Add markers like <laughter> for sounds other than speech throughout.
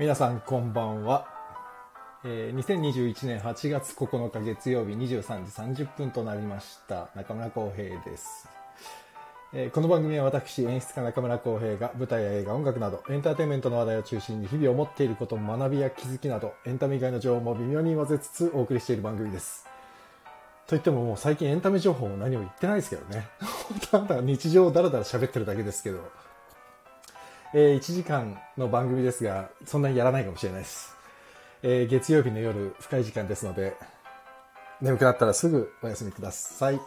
皆さんこんばんは、えー2021年8月9日月曜日23時30分となりました。中村浩平です、えーこの番組は私演出家中村浩平が舞台や映画音楽などエンターテインメントの話題を中心に日々思っていること学びや気づきなどエンタメ以外の情報も微妙に混ぜつつお送りしている番組です。といってももう最近エンタメ情報も何も言ってないですけどね。本当あんた日常をだらだら喋ってるだけですけど。えー1時間の番組ですが、そんなにやらないかもしれないです。えー月曜日の夜、深い時間ですので、眠くなったらすぐお休みください。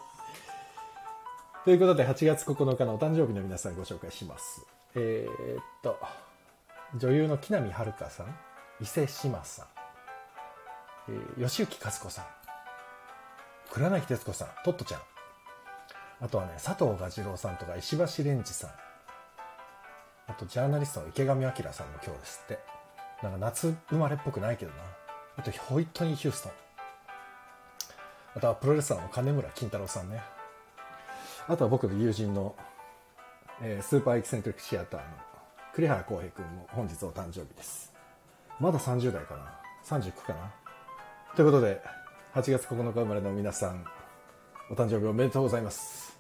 ということで、8月9日のお誕生日の皆さんご紹介します。えーっと、女優の木南遥さん、伊勢志麻さん、えー吉行和子さん、黒柳徹子さん、トットちゃん、あとはね、佐藤蛾次郎さんとか石橋蓮司さん、あと、ジャーナリストの池上彰さんも今日ですって。なんか夏生まれっぽくないけどな。あと、ホイットニー・ヒューストン。あとは、プロレスラーの金村金太郎さんね。あとは、僕の友人の、えースーパーエキセントリックシアターの栗原浩平君も本日お誕生日です。まだ30代かな ?39 かなということで、8月9日生まれの皆さん、お誕生日おめでとうございます。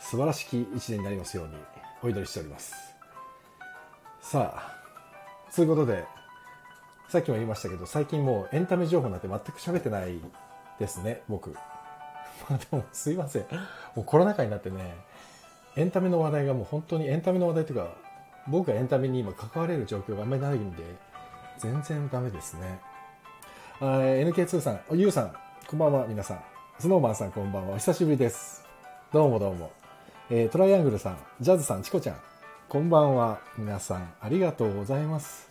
素晴らしき一年になりますようにお祈りしております。さあ、そういうことで、さっきも言いましたけど、最近もうエンタメ情報なんて全く喋ってないですね、僕。<laughs> まあでもすいません。もうコロナ禍になってね、エンタメの話題がもう本当にエンタメの話題というか、僕がエンタメに今関われる状況があんまりないんで、全然ダメですね。NK2 さん、ゆうさん、こんばんは、皆さん。スノーマンさん、こんばんは。お久しぶりです。どうもどうも。えートライアングルさん、ジャズさん、チコちゃん、こんばんは。皆さん、ありがとうございます。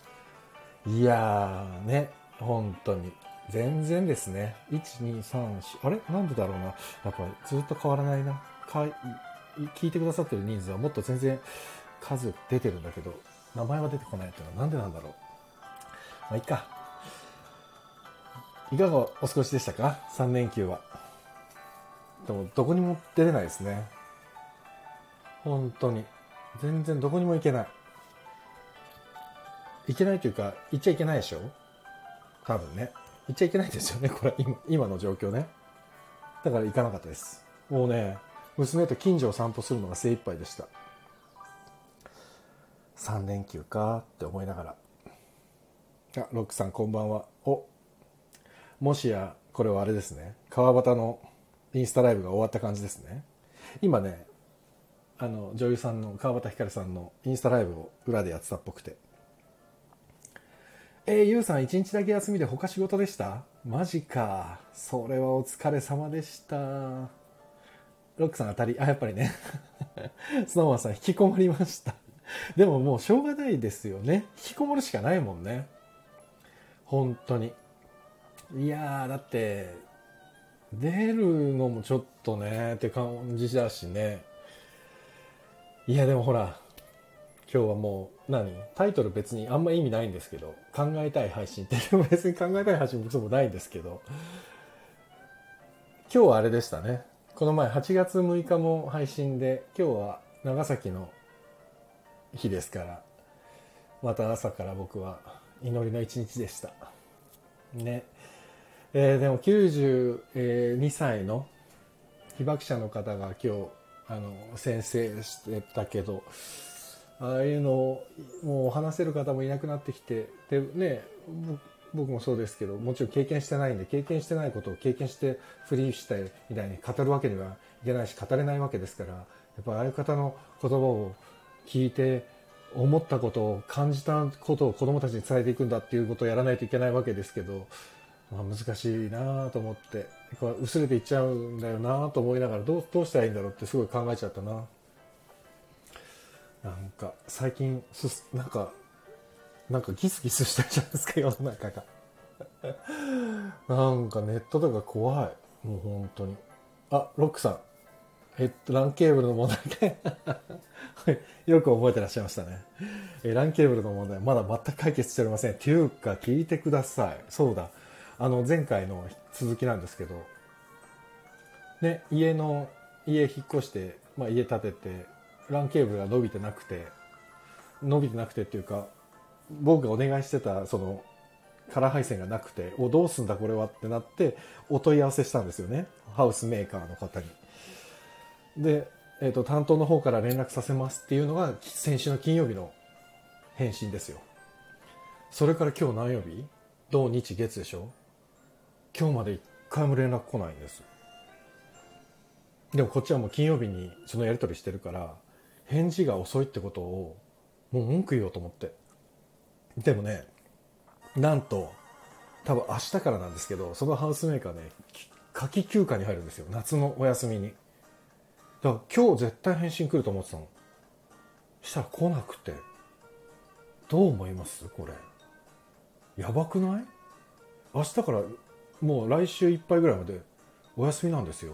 いやー、ね、本当に。全然ですね。1、2、3、4、あれ？なんでだろうな。やっぱりずっと変わらないな。かい聞いてくださってる人数はもっと全然数出てるんだけど、名前は出てこないっていうのはなんでなんだろう。まあ、いいか。いかがお過ごしでしたか ?3 連休は。でも、どこにも出れないですね。本当に。全然どこにも行けない。行けないというか、行っちゃいけないでしょ？多分ね。行っちゃいけないですよね、<laughs> これ、今今の状況ね。だから行かなかったです。もうね、娘と近所を散歩するのが精一杯でした。3連休かって思いながら。あ、ロックさんこんばんは。お、もしや、これはあれですね。川端のインスタライブが終わった感じですね。今ね、あの、女優さんの川端ひかるさんのインスタライブを裏でやってたっぽくて。えー、ゆうさん一日だけ休みで他仕事でしたマジか。それはお疲れ様でした。ロックさん当たり。あ、やっぱりね。<laughs> スノーマンさん引きこもりました。でももうしょうがないですよね。引きこもるしかないもんね。本当に。いやー、だって、出るのもちょっとね、って感じだしね。いや、でもほら、今日はもう、何？タイトル別にあんま意味ないんですけど、考えたい配信って、<laughs> 別に考えたい配信もないんですけど、今日はあれでしたね。この前8月6日も配信で、今日は長崎の日ですから、また朝から僕は祈りの一日でした。ね。えーでも92歳の被爆者の方が今日、あの、先生してたけど、ああいうのをもう話せる方もいなくなってきて、でね、僕もそうですけど、もちろん経験してないんで、経験してないことを経験してフリーしてみたいに語るわけにはいけないし、語れないわけですから、やっぱああいう方の言葉を聞いて、思ったことを感じたことを子供たちに伝えていくんだっていうことをやらないといけないわけですけど、まあ、難しいなと思って。こう薄れていっちゃうんだよなと思いながらどうどうしたらいいんだろうってすごい考えちゃったななんか最近すなんかなんかギスギスしたじゃないですか <laughs> 世の中がなんかネットとか怖いもう本当にあロックさんえっと LAN ケーブルの問題ね <laughs> よく覚えてらっしゃいましたね。えー、LAN ケーブルの問題、まだ全く解決しておりません。っていうか、聞いてください。そうだ。あの、前回の続きなんですけど、ね、家の、家引っ越して、まあ家建てて、LAN ケーブルが伸びてなくて、伸びてなくてっていうか、僕がお願いしてたそのカラー配線がなくておどうすんだこれはってなってお問い合わせしたんですよね。ハウスメーカーの方に。で、えーと、担当の方から連絡させますっていうのが先週の金曜日の返信ですよ。それから今日何曜日？土日？月でしょ？今日まで一回も連絡来ないんです。でもこっちはもう金曜日にそのやり取りしてるから返事が遅いってことをもう文句言おうと思って。でもねなんと多分明日からなんですけどそのハウスメーカーね夏季休暇に入るんですよ。夏のお休みに。だから今日絶対返信来ると思ってたの。したら来なくて。どう思います？これ。やばくない？明日からもう来週いっぱいぐらいまでお休みなんですよ。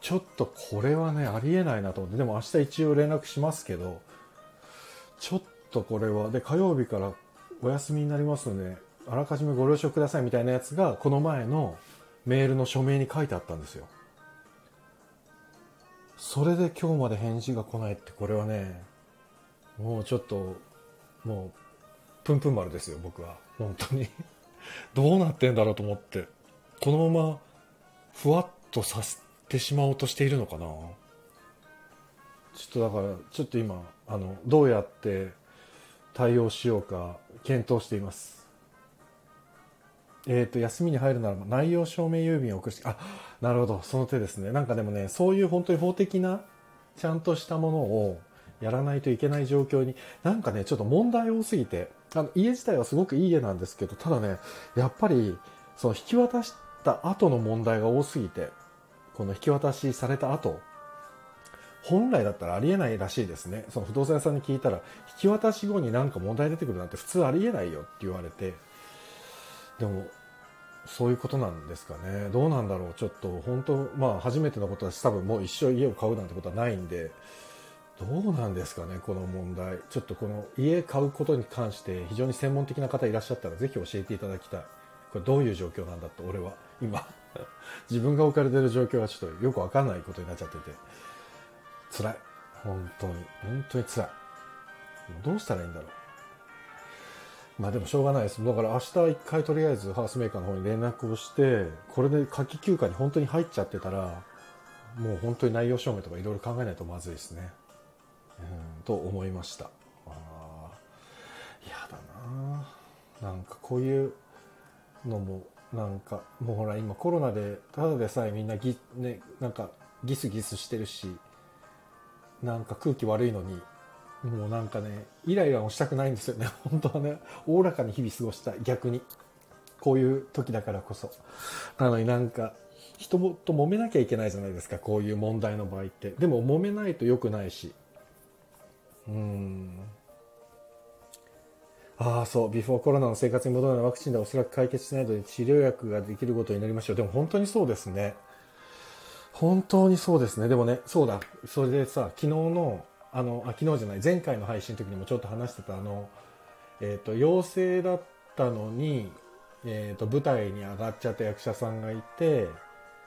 ちょっとこれはねありえないなと思って。でも明日一応連絡しますけどちょっとこれは。で火曜日からお休みになりますのであらかじめご了承くださいみたいなやつがこの前のメールの署名に書いてあったんですよ。それで今日まで返事が来ないってこれはねもうちょっともうプンプン丸ですよ僕は。本当に。どうなってんだろうと思ってこのままふわっとさせてしまおうとしているのかな。ちょっとだからちょっと今あのどうやって対応しようか検討しています。えっ、ー、と休みに入るならば内容証明郵便を送してあなるほどその手ですね。なんかでもねそういう本当に法的なちゃんとしたものをやらないといけない状況になんかねちょっと問題多すぎてあの家自体はすごくいい家なんですけどただねやっぱりその引き渡した後の問題が多すぎてこの引き渡しされた後本来だったらありえないらしいですね。その不動産屋さんに聞いたら引き渡し後になんか問題出てくるなんて普通ありえないよって言われてでもそういうことなんですかね。どうなんだろう。ちょっと本当まあ初めてのことだし多分もう一生家を買うなんてことはないんでどうなんですかねこの問題。ちょっとこの家買うことに関して非常に専門的な方いらっしゃったらぜひ教えていただきたい。これどういう状況なんだと俺は。今。<laughs> 自分が置かれてる状況はちょっとよくわかんないことになっちゃってて。辛い。本当に。本当に辛い。どうしたらいいんだろう。まあでもしょうがないです。だから明日一回とりあえずハウスメーカーの方に連絡をしてこれで夏季休暇に本当に入っちゃってたらもう本当に内容証明とかいろいろ考えないとまずいですね。と思いました。あ嫌だな。なんかこういうのもなんかもうほら今コロナでただでさえみんなぎ、ね、なんかギスギスしてるしなんか空気悪いのにもうなんかねイライラもしたくないんですよね。<laughs> 本当はねおおらかに日々過ごしたい。逆に。こういう時だからこそ。なのになんか人と揉めなきゃいけないじゃないですか。こういう問題の場合って。でも揉めないと良くないし。うん。ああそう。ビフォーコロナの生活に戻るのワクチンでおそらく解決しないので治療薬ができることになりましょう。でも本当にそうですね。本当にそうですね。でもね、そうだ。それでさ、昨日の、あの、あ昨日じゃない、前回の配信の時にもちょっと話してた、あの、えっ、ー、と、陽性だったのに、えっ、ー、と、舞台に上がっちゃった役者さんがいて、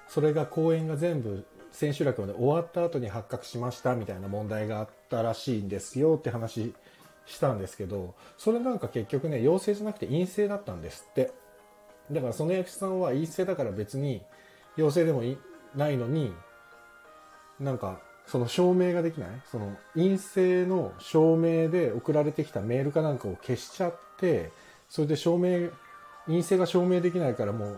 それが公演が全部千秋楽まで終わった後に発覚しましたみたいな問題があったらしいんですよって話したんですけど、それなんか結局ね、陽性じゃなくて陰性だったんですって。だからその役者さんは陰性だから別に陽性でもないのに、なんか、その証明ができない？その陰性の証明で送られてきたメールかなんかを消しちゃって、それで証明、陰性が証明できないからも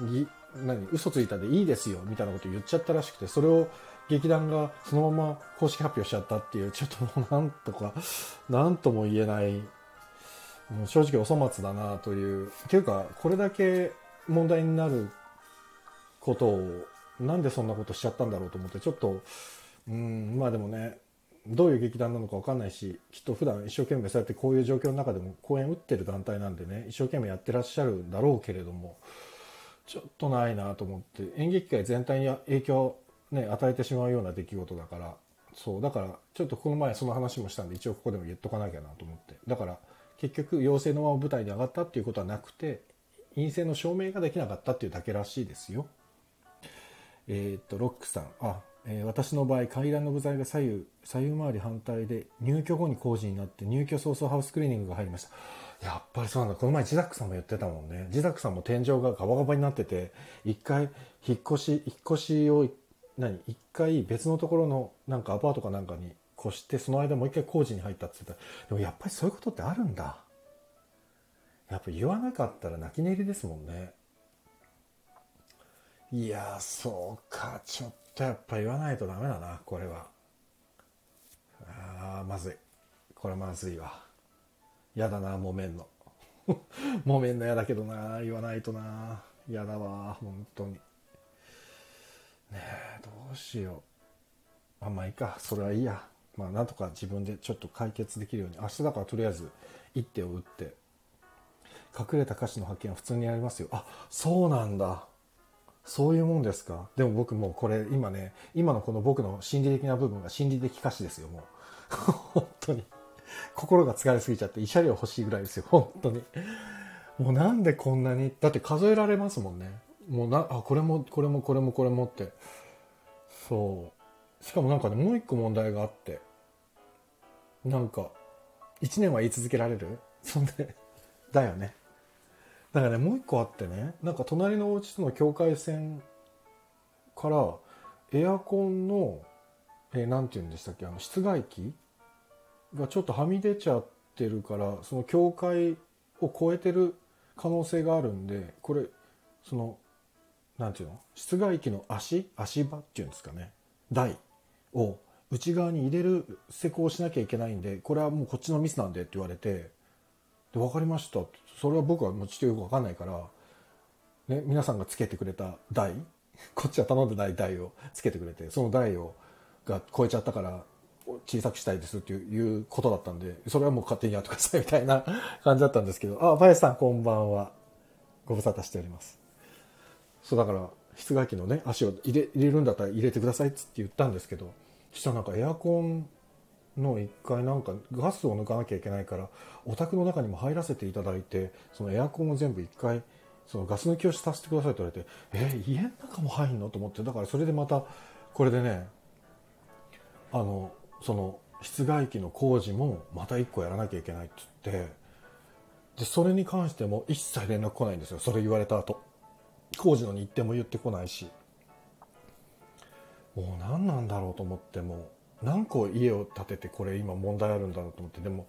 う、ぎ、何、嘘ついたでいいですよ、みたいなこと言っちゃったらしくて、それを劇団がそのまま公式発表しちゃったっていう、ちょっともうなんとか、なんとも言えない、正直お粗末だなという、っていうか、これだけ問題になることをなんでそんなことしちゃったんだろうと思ってちょっとうんまあでもねどういう劇団なのか分かんないしきっと普段一生懸命そうやってこういう状況の中でも公演打ってる団体なんでね一生懸命やってらっしゃるんだろうけれどもちょっとないなと思って演劇界全体に影響、ね、与えてしまうような出来事だからそうだからちょっとこの前その話もしたんで一応ここでも言っとかなきゃなと思ってだから結局陽性のまま舞台に上がったっていうことはなくて陰性の証明ができなかったっていうだけらしいですよ。えっ、と、ロックさん。あ、え私の場合階段の部材が左右左右回り反対で入居後に工事になって入居早々ハウスクリーニングが入りましたやっぱりそうなんだ。この前ジザックさんも言ってたもんね。ジザックさんも天井がガバガバになってて一回引っ越し引っ越しを何一回別のところのなんかアパートかなんかに越してその間もう一回工事に入ったって言ってた。でもやっぱりそういうことってあるんだ。やっぱ言わなかったら泣き寝入りですもんね。いやーそうか。ちょっとやっぱ言わないとダメだなこれは。あーまずい。これまずいわ。やだな揉めんの。<laughs> 揉めんのやだけどな言わないとな。やだわ本当に。ねえどうしよう。あんまあいいか。それはいいや。まあなんとか自分でちょっと解決できるように。明日だからとりあえず一手を打って。隠れた歌詞の発見は普通にやりますよ。あそうなんだ。そういうもんですか。でも僕もうこれ今ね今のこの僕の心理的な部分が心理的歌詞ですよもう。<laughs> 本当に。心が疲れすぎちゃって慰謝料欲しいぐらいですよ <laughs> 本当に。もうなんでこんなにだって数えられますもんね。もうなあこれもこれもこれもこれもって。そう。しかもなんかねもう一個問題があって。なんか1年は言い続けられる？そんで <laughs> だよね。だからねもう一個あってね。なんか隣のお家との境界線からエアコンのえーなんて言うんでしたっけ？あの室外機がちょっとはみ出ちゃってるからその境界を超えてる可能性があるんでこれそのなんていうの？室外機の足？足場っていうんですかね？台を内側に入れる施工をしなきゃいけないんでこれはもうこっちのミスなんでって言われてで分かりましたそれは僕はもうちょっとよく分かんないから、ね、皆さんがつけてくれた台？<laughs> こっちは頼んでない台をつけてくれてその台をが超えちゃったから小さくしたいですっていうことだったんでそれはもう勝手にやってくださいみたいな <laughs> 感じだったんですけどあ林さんこんばんは。ご無沙汰しております。そうだから室外機のね足を入れ入れるんだったら入れてくださいっつって言ったんですけどそしたらなんかエアコンの1回なんかガスを抜かなきゃいけないからお宅の中にも入らせていただいてそのエアコンを全部1回そのガス抜きをさせてくださいって言われてえ家の中も入んの？と思ってだからそれでまたこれでねあのその室外機の工事もまた1個やらなきゃいけないって言ってでそれに関しても一切連絡来ないんですよ。それ言われた後。工事の日程も言ってこないし。もう何なんだろうと思っても何個家を建ててこれ今問題あるんだろうと思って。でも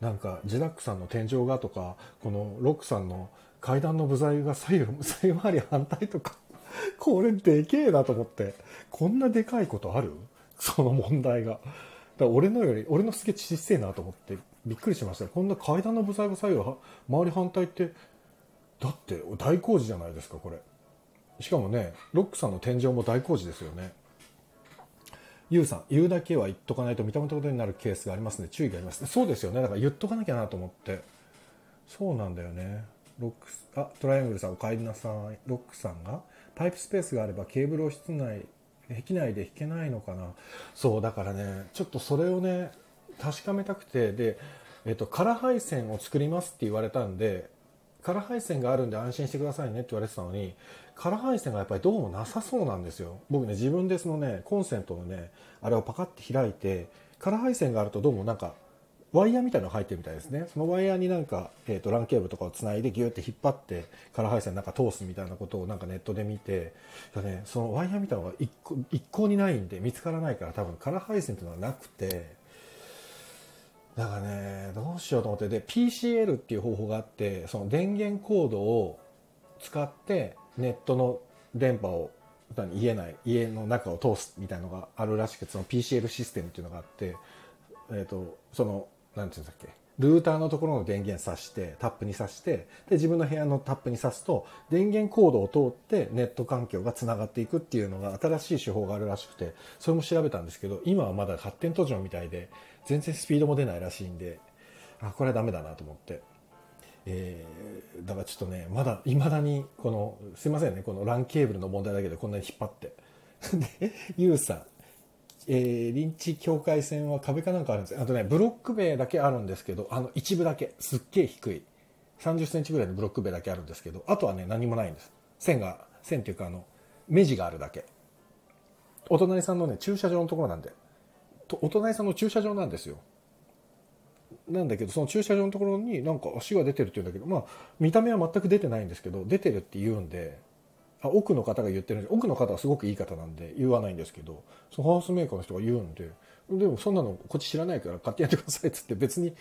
なんかジダックさんの天井がとかこのロックさんの階段の部材が左右左右回り反対とかこれでけえなと思って。こんなでかいことある？<laughs> その問題が。だ俺のより俺のすげえ小せえなと思ってびっくりしました。こんな階段の部材が左右は周り反対ってだって大工事じゃないですかこれ。しかもねロックさんの天井も大工事ですよね。ゆうさん言うだけは言っとかないと認めたことになるケースがありますので注意があります。そうですよね。だから言っとかなきゃなと思って。そうなんだよね。ロックスあトライアングルさんお帰りなさい。ロックさんがパイプスペースがあればケーブルを室内駅内で引けないのかな。そうだからねちょっとそれをね確かめたくてで、えっと、空配線を作りますって言われたんで空配線があるんで安心してくださいねって言われてたのに空配線がやっぱりどうもなさそうなんですよ。僕ね自分でそのねコンセントのねあれをパカッて開いて空配線があるとどうもなんかワイヤーみたいなのが入ってるみたいですね。そのワイヤーになんか、えー、と LAN ケーブルとかをつないでギューって引っ張って空配線なんか通すみたいなことをなんかネットで見てね、そのワイヤーみたいなのが一個一向にないんで見つからないから多分空配線っていうのはなくてだからねどうしようと思ってで PCL っていう方法があってその電源コードを使ってネットの電波を家内家の中を通すみたいなのがあるらしくその PCL システムっていうのがあって、えー、とそのなんていうんだっけ？ルーターのところの電源挿してタップに挿してで自分の部屋のタップに挿すと電源コードを通ってネット環境がつながっていくっていうのが新しい手法があるらしくてそれも調べたんですけど今はまだ発展途上みたいで全然スピードも出ないらしいんであこれはダメだなと思って。えー、だからちょっとねまだいまだにこのすいませんねこの LAN ケーブルの問題だけでこんなに引っ張って。<laughs> でユウさん。えー、臨地境界線は壁かなんかあるんです。あとねブロック塀だけあるんですけどあの一部だけ。すっげえ低い。3 0センチぐらいのブロック塀だけあるんですけどあとはね何もないんです。線が線っていうかあの目地があるだけ。お隣さんのね駐車場のところなんで。とお隣さんの駐車場なんですよ。なんだけどその駐車場のところになんか足が出てるって言うんだけどまあ見た目は全く出てないんですけど出てるって言うんで奥の方が言ってるんで奥の方はすごくいい方なんで言わないんですけどそのハウスメーカーの人が言うんででもそんなのこっち知らないから買ってやってくださいっつって別に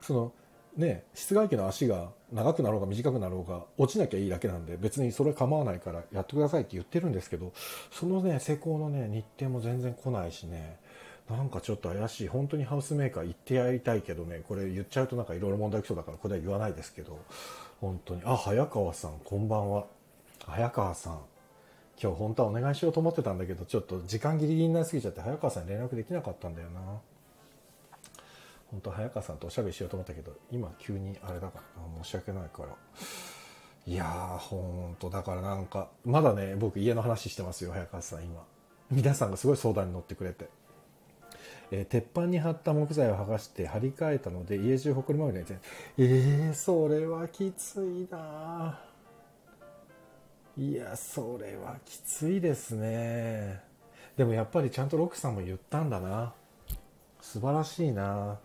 そのね室外機の足が長くなろうが短くなろうが落ちなきゃいいだけなんで別にそれ構わないからやってくださいって言ってるんですけどそのね施工のね日程も全然来ないしねなんかちょっと怪しい。本当にハウスメーカー行ってやりたいけどねこれ言っちゃうとなんかいろいろ問題起きそうだからこれは言わないですけど本当に。あ早川さんこんばんは。早川さん。今日本当はお願いしようと思ってたんだけどちょっと時間ギリギリになりすぎちゃって早川さんに連絡できなかったんだよな。本当早川さんとおしゃべりしようと思ったけど今急にあれだから申し訳ないから。いやーほんとだからなんかまだね僕家の話してますよ早川さん今。皆さんがすごい相談に乗ってくれて。えー、鉄板に貼った木材を剥がして張り替えたので家中ほこりまみれにてえー、それはきついないやそれはきついですね。でもやっぱりちゃんとロックさんも言ったんだな。素晴らしいな。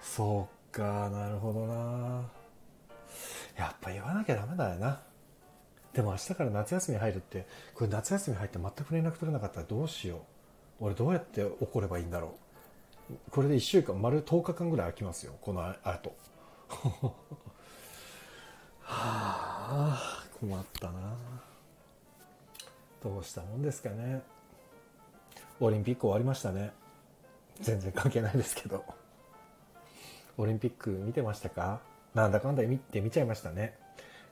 そうかなるほどな。やっぱ言わなきゃダメだよな。でも明日から夏休み入るってこれ夏休み入って全く連絡取れなかったらどうしよう。俺どうやって怒ればいいんだろう。これで1週間丸10日間ぐらい空きますよこのあとはあ困ったな。どうしたもんですかね。オリンピック終わりましたね。全然関係ないですけど。オリンピック見てましたか？なんだかんだ見て見ちゃいましたね。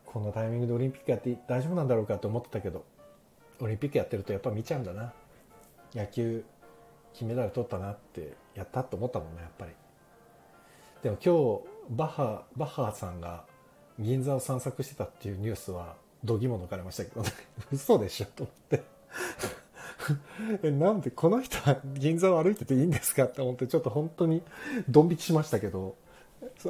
このタイミングでオリンピックやって大丈夫なんだろうかと思ってたけど。オリンピックやってるとやっぱ見ちゃうんだな。野球金メダル取ったなってやったと思ったもんねやっぱり。でも今日バッハバッハさんが銀座を散策してたっていうニュースは度肝抜かれましたけどね。<laughs> 嘘でしょと思って。<laughs> えなんでこの人は銀座を歩いてていいんですかって思ってちょっと本当にドン引きしましたけど。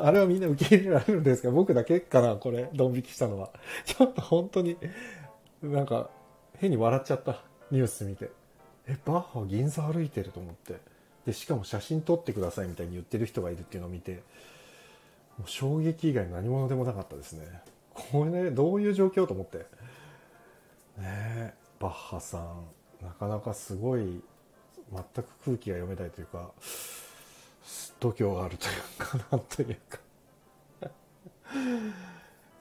あれはみんな受け入れられるんですが僕だけかなこれ。ドン引きしたのは。<laughs> ちょっと本当になんか変に笑っちゃったニュース見て。えバッハ銀座歩いてると思って。でしかも写真撮ってくださいみたいに言ってる人がいるっていうのを見て。もう衝撃以外何者でもなかったですね。これねどういう状況と思って。ねえバッハさんなかなかすごい全く空気が読めないというか度胸があるというかなというか。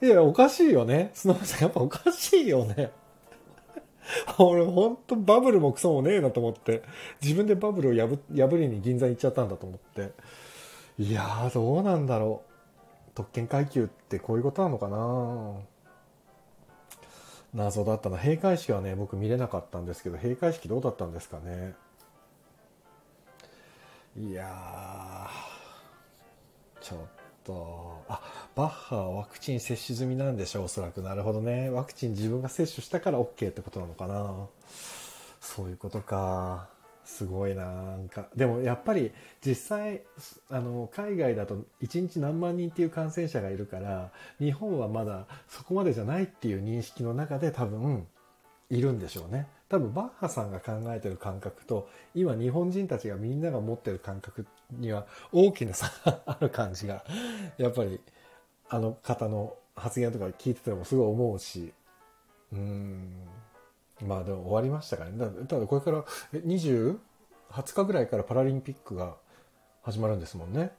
<laughs> いやおかしいよね。スノーさんやっぱおかしいよね。俺ほんとバブルもクソもねえなと思って。自分でバブルを破破りに銀座に行っちゃったんだと思って。いやーどうなんだろう。特権階級ってこういうことなのかな？謎だったな。閉会式はね僕見れなかったんですけど閉会式どうだったんですかね？いやちょっとあバッハはワクチン接種済みなんでしょうおそらく。なるほどね。ワクチン自分が接種したから OK ってことなのかな？そういうことか。すごいな。んかでもやっぱり実際あの海外だと1日何万人っていう感染者がいるから日本はまだそこまでじゃないっていう認識の中で多分いるんでしょうね。多分バッハさんが考えてる感覚と今日本人たちがみんなが持ってる感覚には大きな差がある感じがやっぱりあの方の発言とか聞いててもすごい思うし。うん。まあでも終わりましたからね。ただこれから20 20日ぐらいからパラリンピックが始まるんですもんね。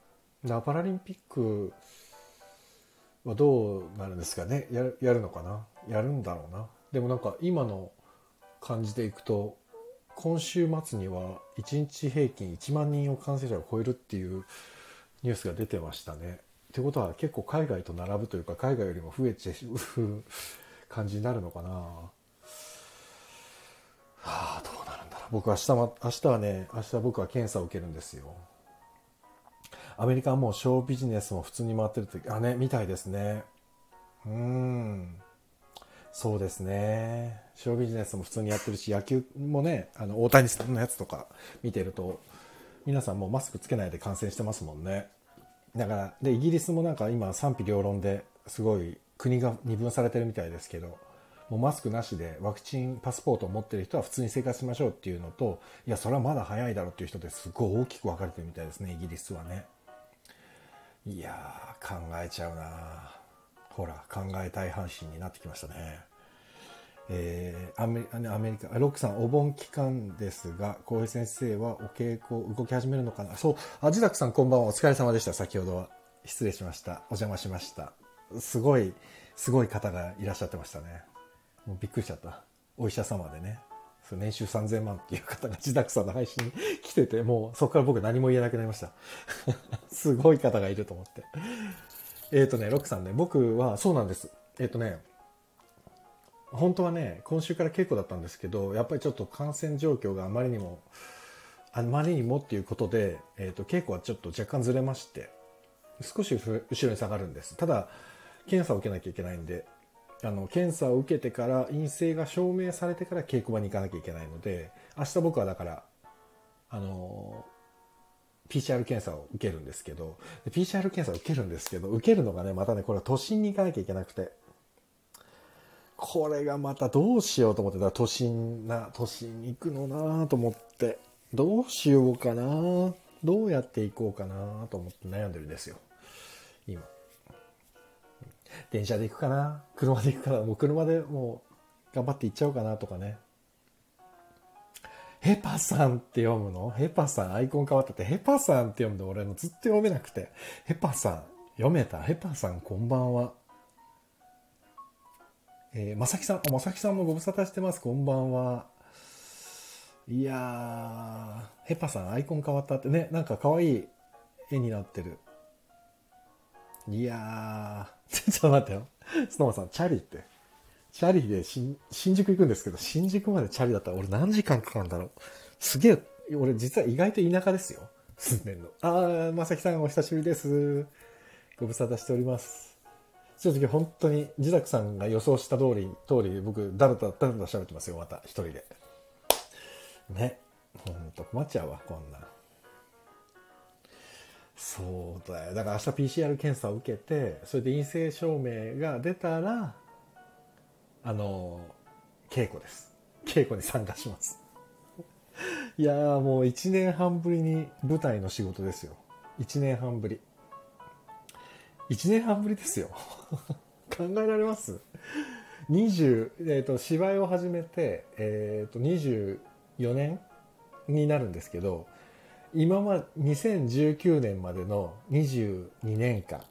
パラリンピックはどうなるんですかね。ややるのかな。やるんだろうな。でもなんか今の感じでいくと今週末には1日平均1万人を感染者を超えるっていうニュースが出てましたね。ってことは結構海外と並ぶというか海外よりも増えてる感じになるのかな。はあどうなるんだろう僕明日も明日はね明日僕は検査を受けるんですよ。アメリカはもうショービジネスも普通に回ってるってあねみたいですね。うんそうですね。ショービジネスも普通にやってるし、野球もね、あの、大谷さんのやつとか見てると、皆さんもうマスクつけないで感染してますもんね。だから、で、イギリスもなんか今賛否両論ですごい国が二分されてるみたいですけど、もうマスクなしでワクチンパスポートを持ってる人は普通に生活しましょうっていうのといやそれはまだ早いだろうっていう人ですごい大きく分かれてるみたいですねイギリスはね。いやー考えちゃうなほら考えたい阪神になってきましたね。えー、アメアメリカロックさんお盆期間ですが浩平先生はお稽古動き始めるのかな？そうアジダクさんこんばんは。お疲れ様でした。先ほどは。失礼しました。お邪魔しました。すごいすごい方がいらっしゃってましたね。もうびっくりしちゃった。お医者様でね。そ年収3000万っていう方が自宅さんの配信に来ててもうそこから僕何も言えなくなりました。<laughs> すごい方がいると思って。えっ、ー、とねロックさんね僕はそうなんです。えっ、ー、とね本当はね今週から稽古だったんですけどやっぱりちょっと感染状況があまりにもあまりにもっていうことで、えーと、稽古はちょっと若干ずれまして少し後ろに下がるんです。ただ検査を受けなきゃいけないんであの検査を受けてから陰性が証明されてから稽古場に行かなきゃいけないので明日僕はだからあの PCR 検査を受けるんですけど PCR 検査を受けるんですけど受けるのがねまたねこれは都心に行かなきゃいけなくてこれがまたどうしようと思ってた都心な都心に行くのなと思ってどうしようかなどうやって行こうかなと思って悩んでるんですよ今。電車で行くかな？車で行くかな？もう車でもう頑張って行っちゃおうかなとかね。ヘパさんって読むの？ヘパさん、アイコン変わったって、ヘパさんって読むの俺のずっと読めなくて。ヘパさん、読めた？ヘパさん、こんばんは。えー、まさきさん、まさきさんもご無沙汰してます。こんばんは。いやー、ヘパさん、アイコン変わったってね、なんか可愛い絵になってる。いやー、ちょっと待ってよ。スノーマさん、チャリって。チャリで新宿行くんですけど、新宿までチャリだったら俺何時間かかるんだろう。すげえ、俺実は意外と田舎ですよ。住んでんの。あー、まさきさんお久しぶりです。ご無沙汰しております。正直本当に、自宅さんが予想した通り、通り、僕、だらだらだらだら喋ってますよ、また、一人で。ね。ほんと困っちゃうわ、こんな。そうだよ。だから明日 PCR 検査を受けて、それで陰性証明が出たら、あの、稽古です。稽古に参加します。<laughs> いやーもう1年半ぶりに舞台の仕事ですよ。1年半ぶり。1年半ぶりですよ。<laughs> 考えられます？20、えっ、ー、と、芝居を始めて、えっ、ー、と、24年になるんですけど、今ま2019年までの22年間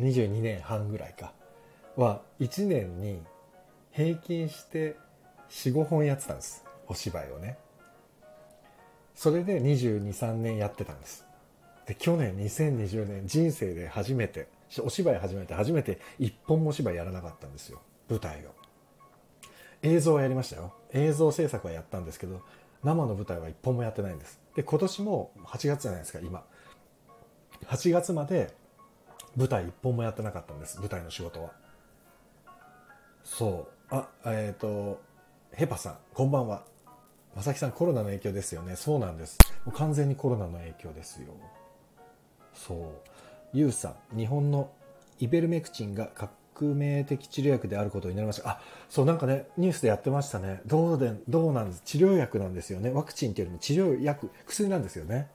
22年半ぐらいかは1年に平均して45本やってたんです。お芝居をね。それで223年やってたんです。で去年2020年人生で初めてお芝居始めて初めて1本もお芝居やらなかったんですよ。舞台を。映像はやりましたよ。映像制作はやったんですけど生の舞台は1本もやってないんです。で今年も8月じゃないですか今。8月まで舞台1本もやってなかったんです舞台の仕事は。そう。あえっ、ー、とヘパさんこんばんは。まさきさんコロナの影響ですよね。そうなんです。もう完全にコロナの影響ですよ。そう。ユウさん日本のイベルメクチンが革命的治療薬であることになりました。あそうなんかねニュースでやってましたね。どうでどうなんです？治療薬なんですよね。ワクチンっていうよりも治療薬薬なんですよね。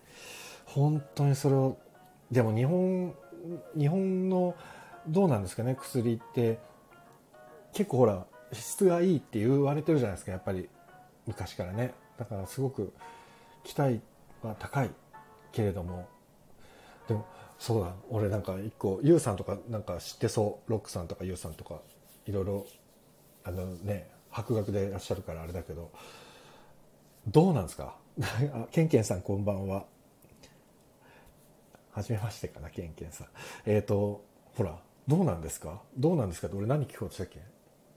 本当にそれをでも日本日本のどうなんですかね？薬って結構ほら質がいいって言われてるじゃないですか。やっぱり昔からね。だからすごく期待は高いけれども。でもそうだ。俺なんか一個 YOU さんとかなんか知ってそう。ロックさんとか YOU さんとかいろいろあのね博学でいらっしゃるからあれだけどどうなんですか？<laughs> ケンケンさんこんばんは。はじめましてかなケンケンさん。えっ、ー、とほらどうなんですか？どうなんですかって俺何聞こうとしたっけ？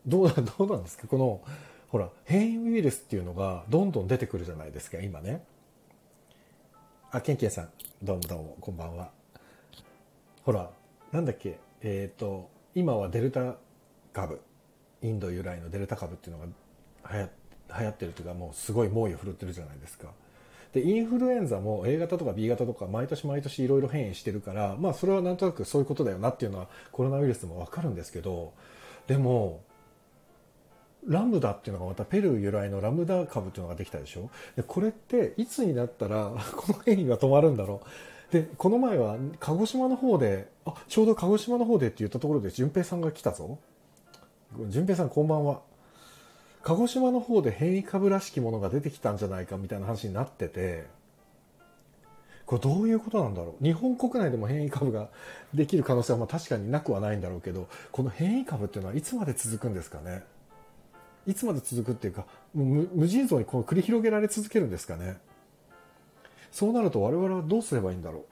どう <laughs> どうなんですか？このほら変異ウイルスっていうのがどんどん出てくるじゃないですか今ね。あケンケンさんどうもどうもこんばんは。ほらなんだっけえっ、ー、と今はデルタ株インド由来のデルタ株っていうのが流行流行ってるというかもうすごい猛威を振るってるじゃないですか。でインフルエンザも A 型とか B 型とか毎年毎年いろいろ変異してるからまあそれはなんとなくそういうことだよなっていうのはコロナウイルスでも分かるんですけどでもラムダっていうのがまたペルー由来のラムダ株っていうのができたでしょ？でこれっていつになったらこの変異が止まるんだろう？でこの前は鹿児島の方であちょうど鹿児島の方でって言ったところで淳平さんが来たぞ。淳平さんこんばんは。鹿児島の方で変異株らしきものが出てきたんじゃないかみたいな話になっててこれどういうことなんだろう。日本国内でも変異株ができる可能性はまあ確かになくはないんだろうけどこの変異株っていうのはいつまで続くんですかね。いつまで続くっていうか無無尽蔵にこの繰り広げられ続けるんですかね。そうなると我々はどうすればいいんだろ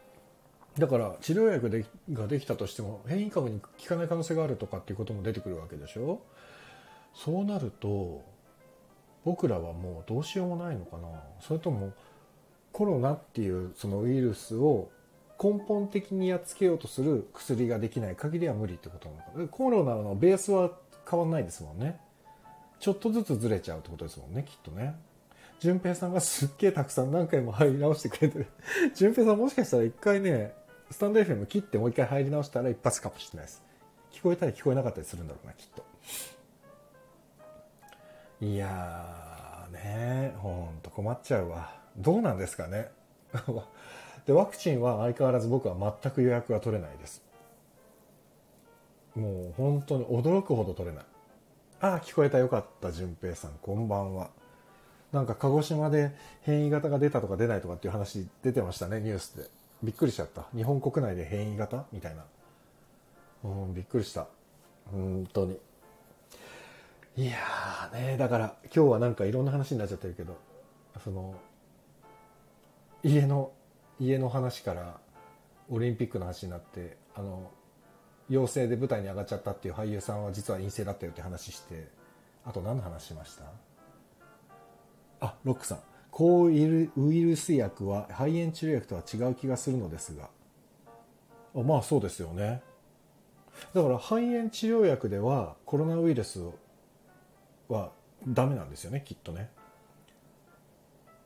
う？だから治療薬でができたとしても変異株に効かない可能性があるとかっていうことも出てくるわけでしょ？そうなると僕らはもうどうしようもないのかな？それともコロナっていうそのウイルスを根本的にやっつけようとする薬ができない限りは無理ってことなのかな？コロナのベースは変わんないですもんね。ちょっとずつずれちゃうってことですもんねきっとね。淳平さんがすっげえたくさん何回も入り直してくれてる。<laughs> 淳平さんもしかしたら一回ねスタンド FM 切ってもう一回入り直したら一発かもしれないです。聞こえたり聞こえなかったりするんだろうなきっと。いやーねほんと困っちゃうわ。どうなんですかね。<laughs> でワクチンは相変わらず僕は全く予約が取れないです。もう本当に驚くほど取れない。ああ聞こえたよかった淳平さん。こんばんは。なんか鹿児島で変異型が出たとか出ないとかっていう話出てましたねニュースで。びっくりしちゃった。日本国内で変異型みたいな。うんびっくりした。本当に。いやーねだから今日はなんかいろんな話になっちゃってるけどその家の家の話からオリンピックの話になってあの陽性で舞台に上がっちゃったっていう俳優さんは実は陰性だったよって話してあと何の話しました？あロックさん。抗ウイルス薬は肺炎治療薬とは違う気がするのですが。あまあそうですよね。だから肺炎治療薬ではコロナウイルスはダメなんですよねきっとね。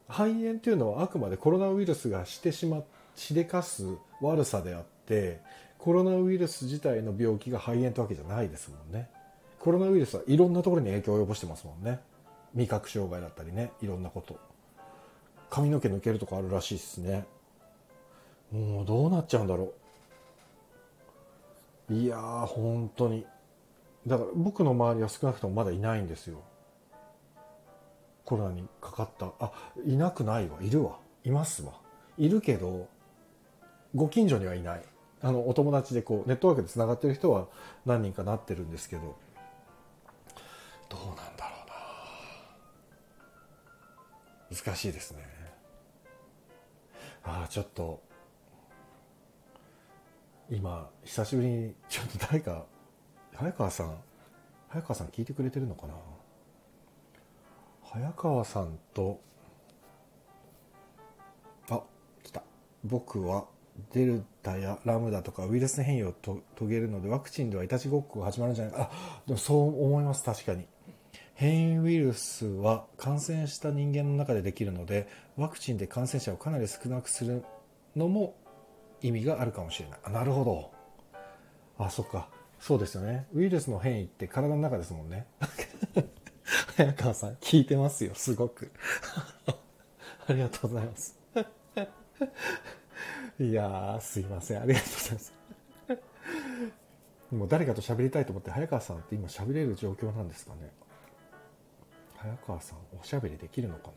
肺炎っていうのはあくまでコロナウイルスがしてしましでかす悪さであってコロナウイルス自体の病気が肺炎ってわけじゃないですもんね。コロナウイルスはいろんなところに影響を及ぼしてますもんね。味覚障害だったりねいろんなこと。髪の毛抜けるとかあるらしいですね。もうどうなっちゃうんだろう。いやー本当に。だから僕の周りは少なくともまだいないんですよ。コロナにかかった。あいなくないわ。いるわ。いますわ。いるけどご近所にはいない。あのお友達でこうネットワークでつながってる人は何人かなってるんですけど。どうなんだろう。難しいですね。ああちょっと。今久しぶりにちょっと誰か早川さん早川さん聞いてくれてるのかな？早川さんとあ来た。僕はデルタやラムダとかウイルス変異を遂げるのでワクチンではいたちごっこが始まるんじゃないか。あでもそう思います確かに。変異ウイルスは感染した人間の中でできるのでワクチンで感染者をかなり少なくするのも意味があるかもしれない。あなるほど。あそっか。そうですよね。ウイルスの変異って体の中ですもんね。<laughs> 早川さん聞いてますよ。すごく。<laughs> ありがとうございます。<laughs> いやすいません。ありがとうございます。もう誰かと喋りたいと思って早川さんって今喋れる状況なんですかね。早川さんおしゃべりできるのかな？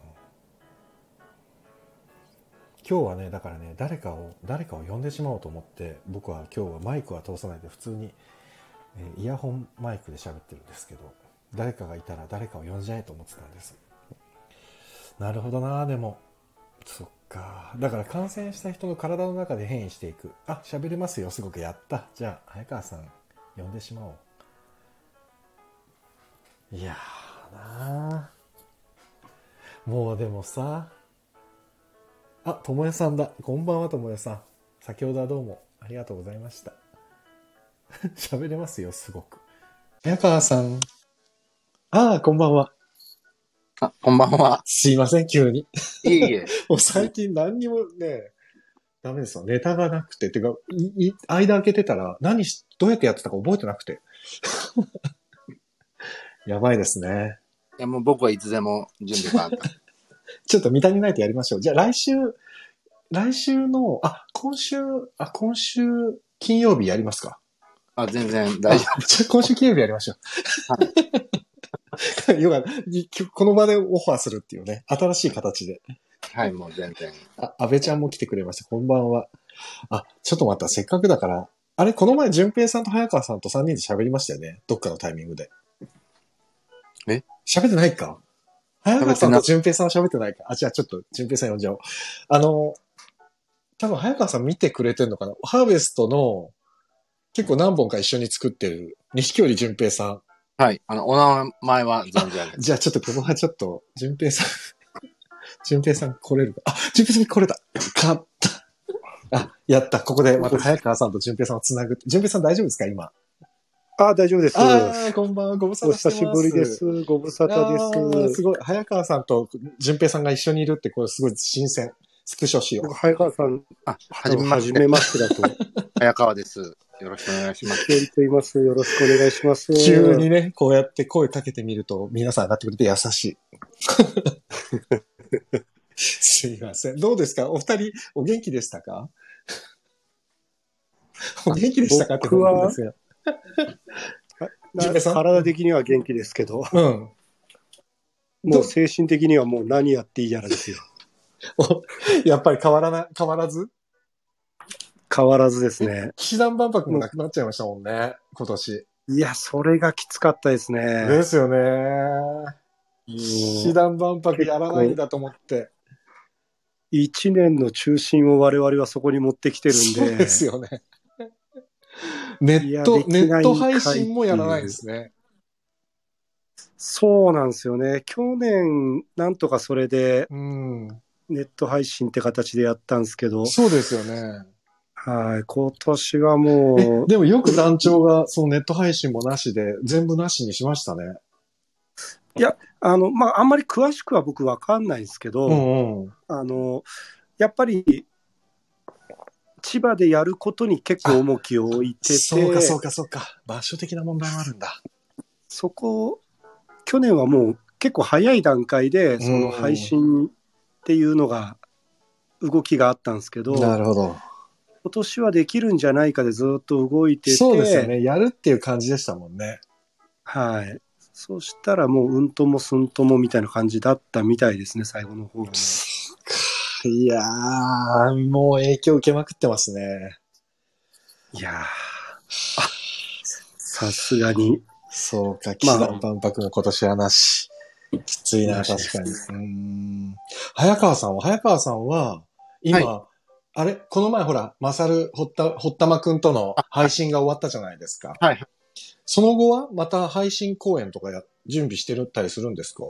今日はねだからね誰かを誰かを呼んでしまおうと思って僕は今日はマイクは通さないで普通に、えイヤホンマイクで喋ってるんですけど誰かがいたら誰かを呼んじゃえと思ってたんです。なるほどなでもそっか。だから感染した人の体の中で変異していく。あ喋れますよすごくやった。じゃあ早川さん呼んでしまおう。いやー。なもうでもさあともやさんだこんばんはともやさん先ほどはどうもありがとうございました <laughs> 喋れますよすごく早川さんああこんばんはあ、こんばんは。すいません急にいえいえ。<laughs> もう最近何にもね、ダメですよ。ネタがなくて。てか、間開けてたら、何し、どうやってやってたか覚えてなくて。やばいですね。いや、もう僕はいつでも準備万端。<laughs> ちょっと見たにないとやりましょう。じゃあ来週、来週の、あ、今週、あ、今週金曜日やりますかあ、全然大丈あじゃあ今週金曜日やりましょう。<laughs> よかった。いこの場でオファーするっていうね、新しい形で。夫。はい、もう全然。あ、安倍ちゃんも来てくれました。こんばんは。あ、ちょっと待った。せっかくだから。あれ、この前、淳平さんと早川さんと3人で喋りましたよね。どっかのタイミングで。え？喋ってないか？早川さんと淳平さんは喋ってないか？あ、じゃあちょっと淳平さん呼んじゃおう。あの、多分早川さん見てくれてんのかな？ハーベストの結構何本か一緒に作ってる錦織淳平さん。はい。あの、お名前は存じ上げて。じゃあちょっとここはちょっと、淳平さん、<laughs> 淳平さん来れるか？あ、淳平さん来れた。勝った。あ、やった。ここでまた早川さんと淳平さんをつなぐ。淳平さん大丈夫ですか？今。あ、大丈夫です。ああ、こんばんは。ご無沙お汰してます。久しぶりです。ご無沙汰ですす。ごい。早川さんと淳平さんが一緒にいるって、これすごい新鮮。スクショしよう。<laughs> 早川さん、あ、はじめまして。はじめましてだと。<laughs> 早川です。よろしくお願いします。と言います。よろしくお願いします。急にね、こうやって声かけてみると、皆さん上がってくれて優しい。<laughs> すいません。どうですか？お二人、お元気でしたか？お元気でしたか？って僕はことですよ。<laughs> 体的には元気ですけど、うん。もう精神的にはもう何やっていいやらですよ。<laughs> おやっぱり変わらな、変わらず？変わらずですね。騎士団万博もなくなっちゃいましたもんね、今年。いや、それがきつかったですでね。すよね。も騎士団万博やらないんだと思って。う一年の中心を我々はそこに持ってきてるんで。そうですよね。ネッいやト、ネット配信もやらないですね。そうなんですよね。去年、なんとかそれでうん。ネット配信って形でやったんですけど、そうですよね。はい、今年はもえ、う、でもよく団長がそのネット配信もなしで全部なしにしましたね。あの、まあ、あんまり詳しくは僕わかんないんですけど、うんうん。あの、やっぱり、千葉でやることに結構重きを置いてて、<laughs> そうかそうかそうか。場所的な問題もあるんだ。そこ、去年はもう結構早い段階で、そうんの配信っていうのが、動きがあったんですけど、なるほど。今年はできるんじゃないかでずっと動いてて、そうですよね。やるっていう感じでしたもんね。はい。そしたらもう、うんともすんともみたいな感じだったみたいですね、最後の方はね。いやー、もう影響受けまくってますね。いやー、あさすがに。そうか、騎まあ士団万博も今年はなし。きついな、確かに。うーん。早川さんは、早川さんは、今、はあれ？この前ほら、マサル、ほった、ほったまくんとの配信が終わったじゃないですか。はい。その後は、また配信公演とかや、準備してるったりするんですか？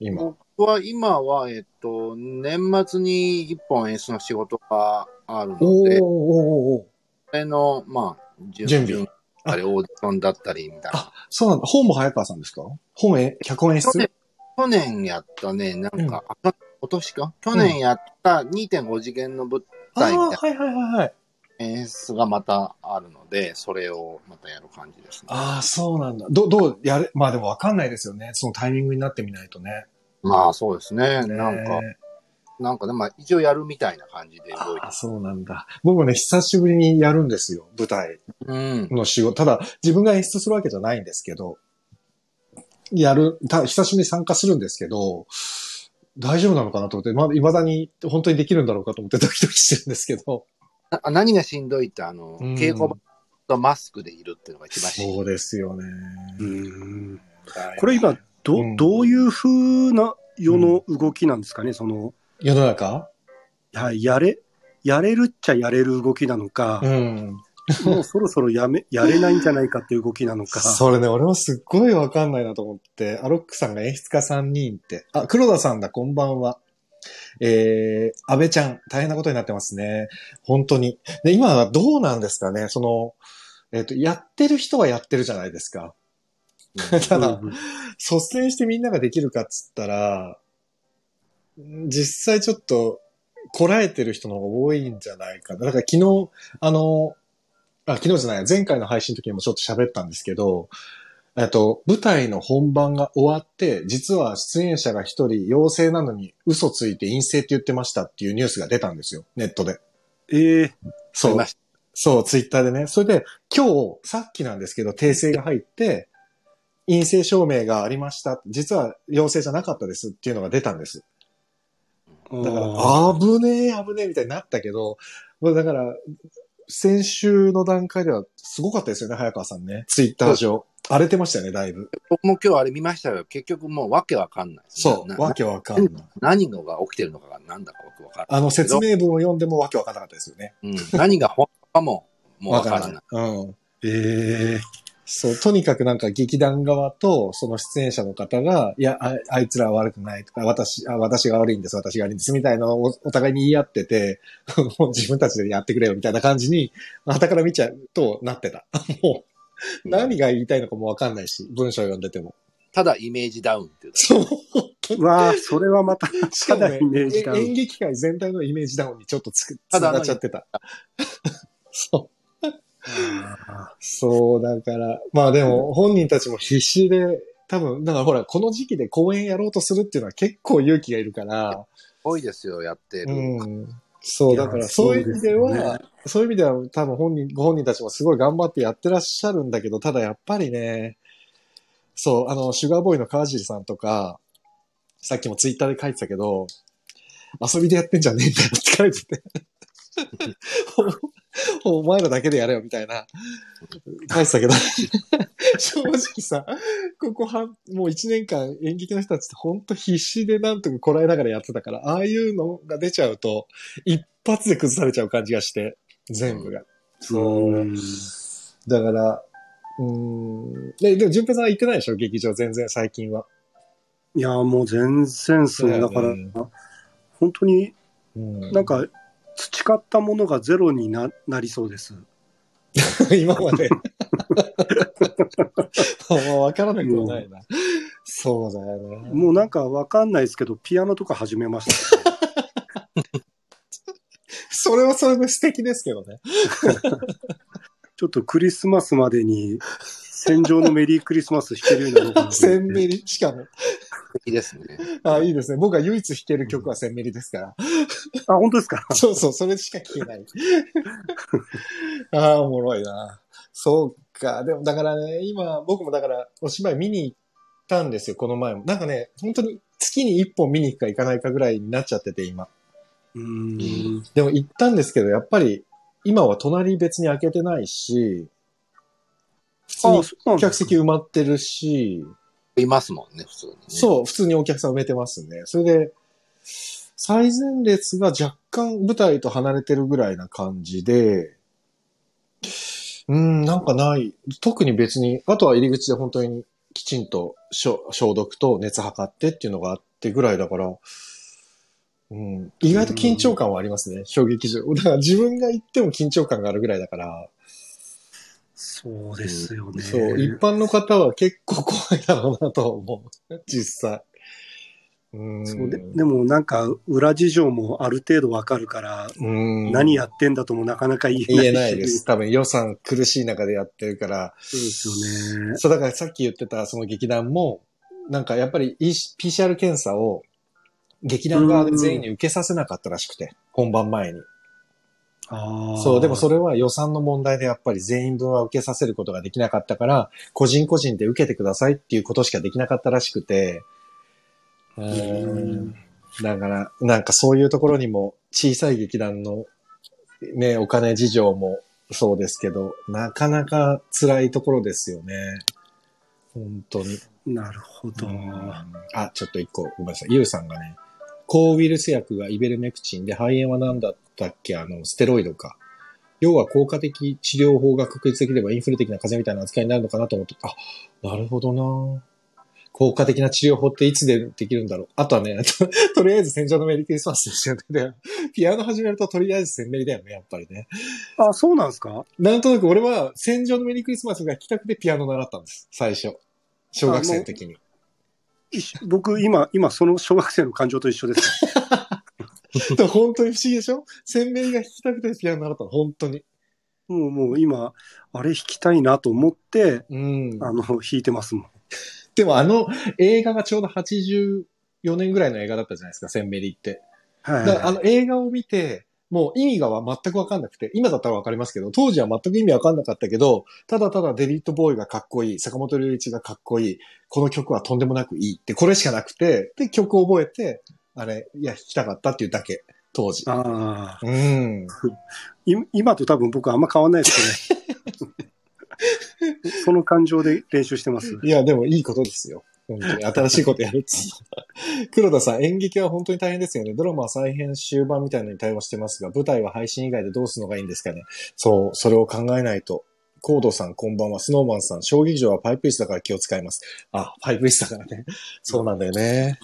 今。僕は今は、えっと、年末に一本演出の仕事があるので、おーおーおーそれの、まあ、準備だったり、オーディションだったりみたいな。あ、そうなんだ。本も早川さんですか？本え、脚本演出？去年やったね、なんか、あ今年か？去年やった2.5次元の舞あ台みたいはいはいはいはい。な演出がまたあるので、それをまたやる感じですね。ああ、そうなんだ。ど、どうやれ、まあでもわかんないですよね。そのタイミングになってみないとね。まあそうですね。ねなんか、なんかでも一応やるみたいな感じで動いてああ、そうなんだ。僕もね、久しぶりにやるんですよ。舞台うん。の仕事。ただ、自分が演出するわけじゃないんですけど、やる、た久しぶりに参加するんですけど、大丈夫なのかなと思って、まだ未だに本当にできるんだろうかと思ってドキドキしてるんですけど。な何がしんどいって、あの、うん稽古場とマスクでいるっていうのが一番しんどい。そうですよね。うんこれ今、ど、うんどういう風な世の動きなんですかね、その、世の中？はい、やれ、やれるっちゃやれる動きなのか、うん。もうそろそろやめ、<laughs> やれないんじゃないかっていう動きなのか。それね、俺もすっごいわかんないなと思って、アロックさんが演出家3人って、あ、黒田さんだ、こんばんは。えー、安倍ちゃん、大変なことになってますね。本当に。で、今はどうなんですかね、その、えっ、と、やってる人はやってるじゃないですか。<laughs> ただ、うん率先してみんなができるかっつったら、ん実際ちょっと、こらえてる人の方が多いんじゃないかな。だから昨日、あの、あ、昨日じゃない、前回の配信の時にもちょっと喋ったんですけど、えっと、舞台の本番が終わって、実は出演者が一人陽性なのに嘘ついて陰性って言ってましたっていうニュースが出たんですよ、ネットで。ええそう。そう、ツイッターでね。それで、今日、さっきなんですけど、訂正が入って、陰性証明がありました。実は陽性じゃなかったですっていうのが出たんです。だから、あ危ねえ、危ねえみたいになったけど、もうだから、先週の段階ではすごかったですよね、早川さんね。ツイッター上。荒れてましたよね、だいぶ。僕も今日あれ見ましたよ。結局もうわけわかんないね、なそう、わけわかんない。何が起きてるのかが何だかわからない。あの説明文を読んでもわけわかんなかったですよね。うん、何が本当かも、もうわからない。うん。ええそう、とにかくなんか劇団側とその出演者の方が、いや、ああいつらは悪くないとか、私、あ私が悪いんです、私が悪いんです、みたいなのをおお互いに言い合ってて、<laughs> もう自分たちでやってくれよ、みたいな感じに、旗から見ちゃうとなってた。<laughs> もう、何が言いたいのかもわかんないし、文章読んでても。ただイメージダウンっていう。そう。うわあ、それはまた、<laughs> しかもねただイメージダウンえ演劇界全体のイメージダウンにちょっとつく、つながっちゃってた。そう。あそう、だから、まあでも本人たちも必死で、多分、だからほら、この時期で公演やろうとするっていうのは結構勇気がいるから、多いですよ、やってる。うん。そう、だからそういう意味では、そういう意味では多分本人、ご本人たちもすごい頑張ってやってらっしゃるんだけど、ただやっぱりね、そう、あの、シュガーボーイの川尻さんとか、さっきもツイッターで書いてたけど、遊びでやってんじゃねえんだよって書いてて。お <laughs> お前らだけでやれよみたいな、書いてたけど、正直さ、ここは、もう一年間演劇の人たちって本当必死でなんとかこらえながらやってたから、ああいうのが出ちゃうと、一発で崩されちゃう感じがして、全部が。そうう。んだから、うーん。で、でも、淳平さんは行ってないでしょ？劇場全然最近は。いや、もう全然そう。だからうん、本当にうんなんか、培ったものがゼロにななりそうです。<laughs> 今まで。まあ、わからなくもないな。そうだよね。もうなんかわかんないですけど、ピアノとか始めました、<laughs> それはそれで素敵ですけどね。<laughs> ちょっとクリスマスまでに、戦場のメリークリスマス弾けるようになろうかなとセ思って。ンメリ、しかも。いいですね。あ、いいですね。僕が唯一弾ける曲はセンメリですから。あ、本当ですか？<laughs> そうそう、それしか聴けない。<laughs> ああ、おもろいな。そうか。でも、だからね、今、僕もだから、お芝居見に行ったんですよ、この前も。なんかね、本当に月に一本見に行くか行かないかぐらいになっちゃってて、今。うーん。でも行ったんですけど、やっぱり、今は隣別に開けてないし、普通あ、に客席埋まってるし、いますもんね、普通に、ね。そう、普通にお客さん埋めてますね。それで、最前列が若干舞台と離れてるぐらいな感じで、うん、なんかない。特に別に、あとは入り口で本当にきちんと消消毒と熱測ってっていうのがあってぐらいだから、うん、意外と緊張感はありますね、小劇場。だから自分が行っても緊張感があるぐらいだから、そうですよね。そう、一般の方は結構怖いだろうなと思う。<laughs> 実際。うんそうででもなんか裏事情もある程度わかるから、うん何やってんだともなかなか言えないし言えないです。。多分予算苦しい中でやってるから。そうですよね。そう、だからさっき言ってたその劇団も、なんかやっぱり PCR 検査を劇団側で全員に受けさせなかったらしくて、本番前に。そう、でもそれは予算の問題でやっぱり全員分は受けさせることができなかったから、個人個人で受けてくださいっていうことしかできなかったらしくて、うーんだから、なんかそういうところにも小さい劇団のね、お金事情もそうですけど、なかなか辛いところですよね。本当に。なるほど。あ、ちょっと一個、ごめんなさい。ゆうさんがね、抗ウイルス薬がイベルメクチンで肺炎は何だったっけ？あの、ステロイドか。要は効果的治療法が確立できればインフル的な風邪みたいな扱いになるのかなと思って、あ、なるほどな効果的な治療法っていつでできるんだろう？あとはね、と <laughs> とりあえず戦場のメリークリスマスですよね。で <laughs> ピアノ始めるととりあえず戦メリだよね、やっぱりね。あ、そうなんですか？なんとなく俺は戦場のメリークリスマスが来たくてピアノ習ったんです、最初。小学生の時に。僕、今、今、その小学生の感情と一緒です。<laughs> 本当に不思議でしょ？鮮明が弾きたくてピアノ習ったの、本当に。もうもう今、あれ弾きたいなと思って、うん。あの、弾いてますもん。でもあの映画がちょうど84年ぐらいの映画だったじゃないですか、センメリって。はいだからあの映画を見て、もう意味が全くわかんなくて、今だったらわかりますけど、当時は全く意味わかんなかったけど、ただただデビッド・ボーイがかっこいい、坂本龍一がかっこいい、この曲はとんでもなくいいって、これしかなくて、で、曲を覚えて、あれ、いや、弾きたかったっていうだけ、当時。ああ。うん。い今と多分僕あんま変わんないですね。<laughs> その感情で練習してます。いや、でもいいことですよ。本当に。新しいことやるっつう黒田さん、演劇は本当に大変ですよね。ドラマは再編終盤みたいなのに対応してますが、舞台は配信以外でどうするのがいいんですかね。そう、それを考えないと。コードさん、こんばんは。スノーマンさん、小劇場はパイプ椅子だから気を使います。あ、パイプ椅子だからね。そうなんだよね。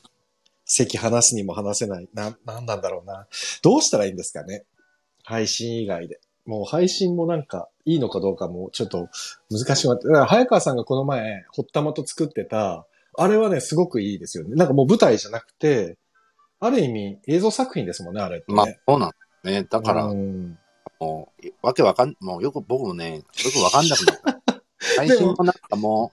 席離すにも離せない。な、なんなんだろうな。どうしたらいいんですかね。配信以外で。もう配信もなんかいいのかどうかもちょっと難しくなって。早川さんがこの前、ほったまと作ってた、あれはね、すごくいいですよね。なんかもう舞台じゃなくて、ある意味映像作品ですもんね、あれってね。まあ、そうなんですね。だから、うんもう、わけわかん、もうよく僕もね、よくわかんなくなった。<laughs> 配信もなんかも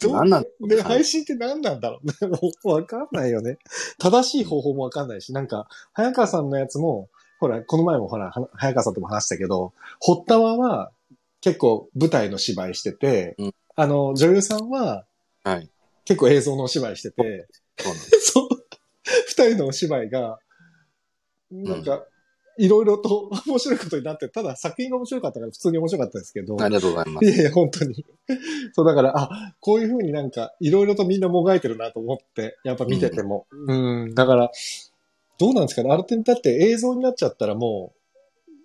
う、どうなんで、配信って何なんだろうね。もうわかんないよね。正しい方法もわかんないし、なんか、早川さんのやつも、ほら、この前もほら、は早川さんとも話したけど、堀田はは結構舞台の芝居してて、うんあの、女優さんははい。結構映像のお芝居してて、そう <laughs> 二人のお芝居が、なんか、いろいろと <laughs> 面白いことになって、ただ作品が面白かったから普通に面白かったですけど、ありがとうございます。いやいや、本当に。そう、だから、あ、こういう風になんか、いろいろとみんなもがいてるなと思って、やっぱ見てても。うん、だから、どうなんですかね。あれって、だって映像になっちゃったらも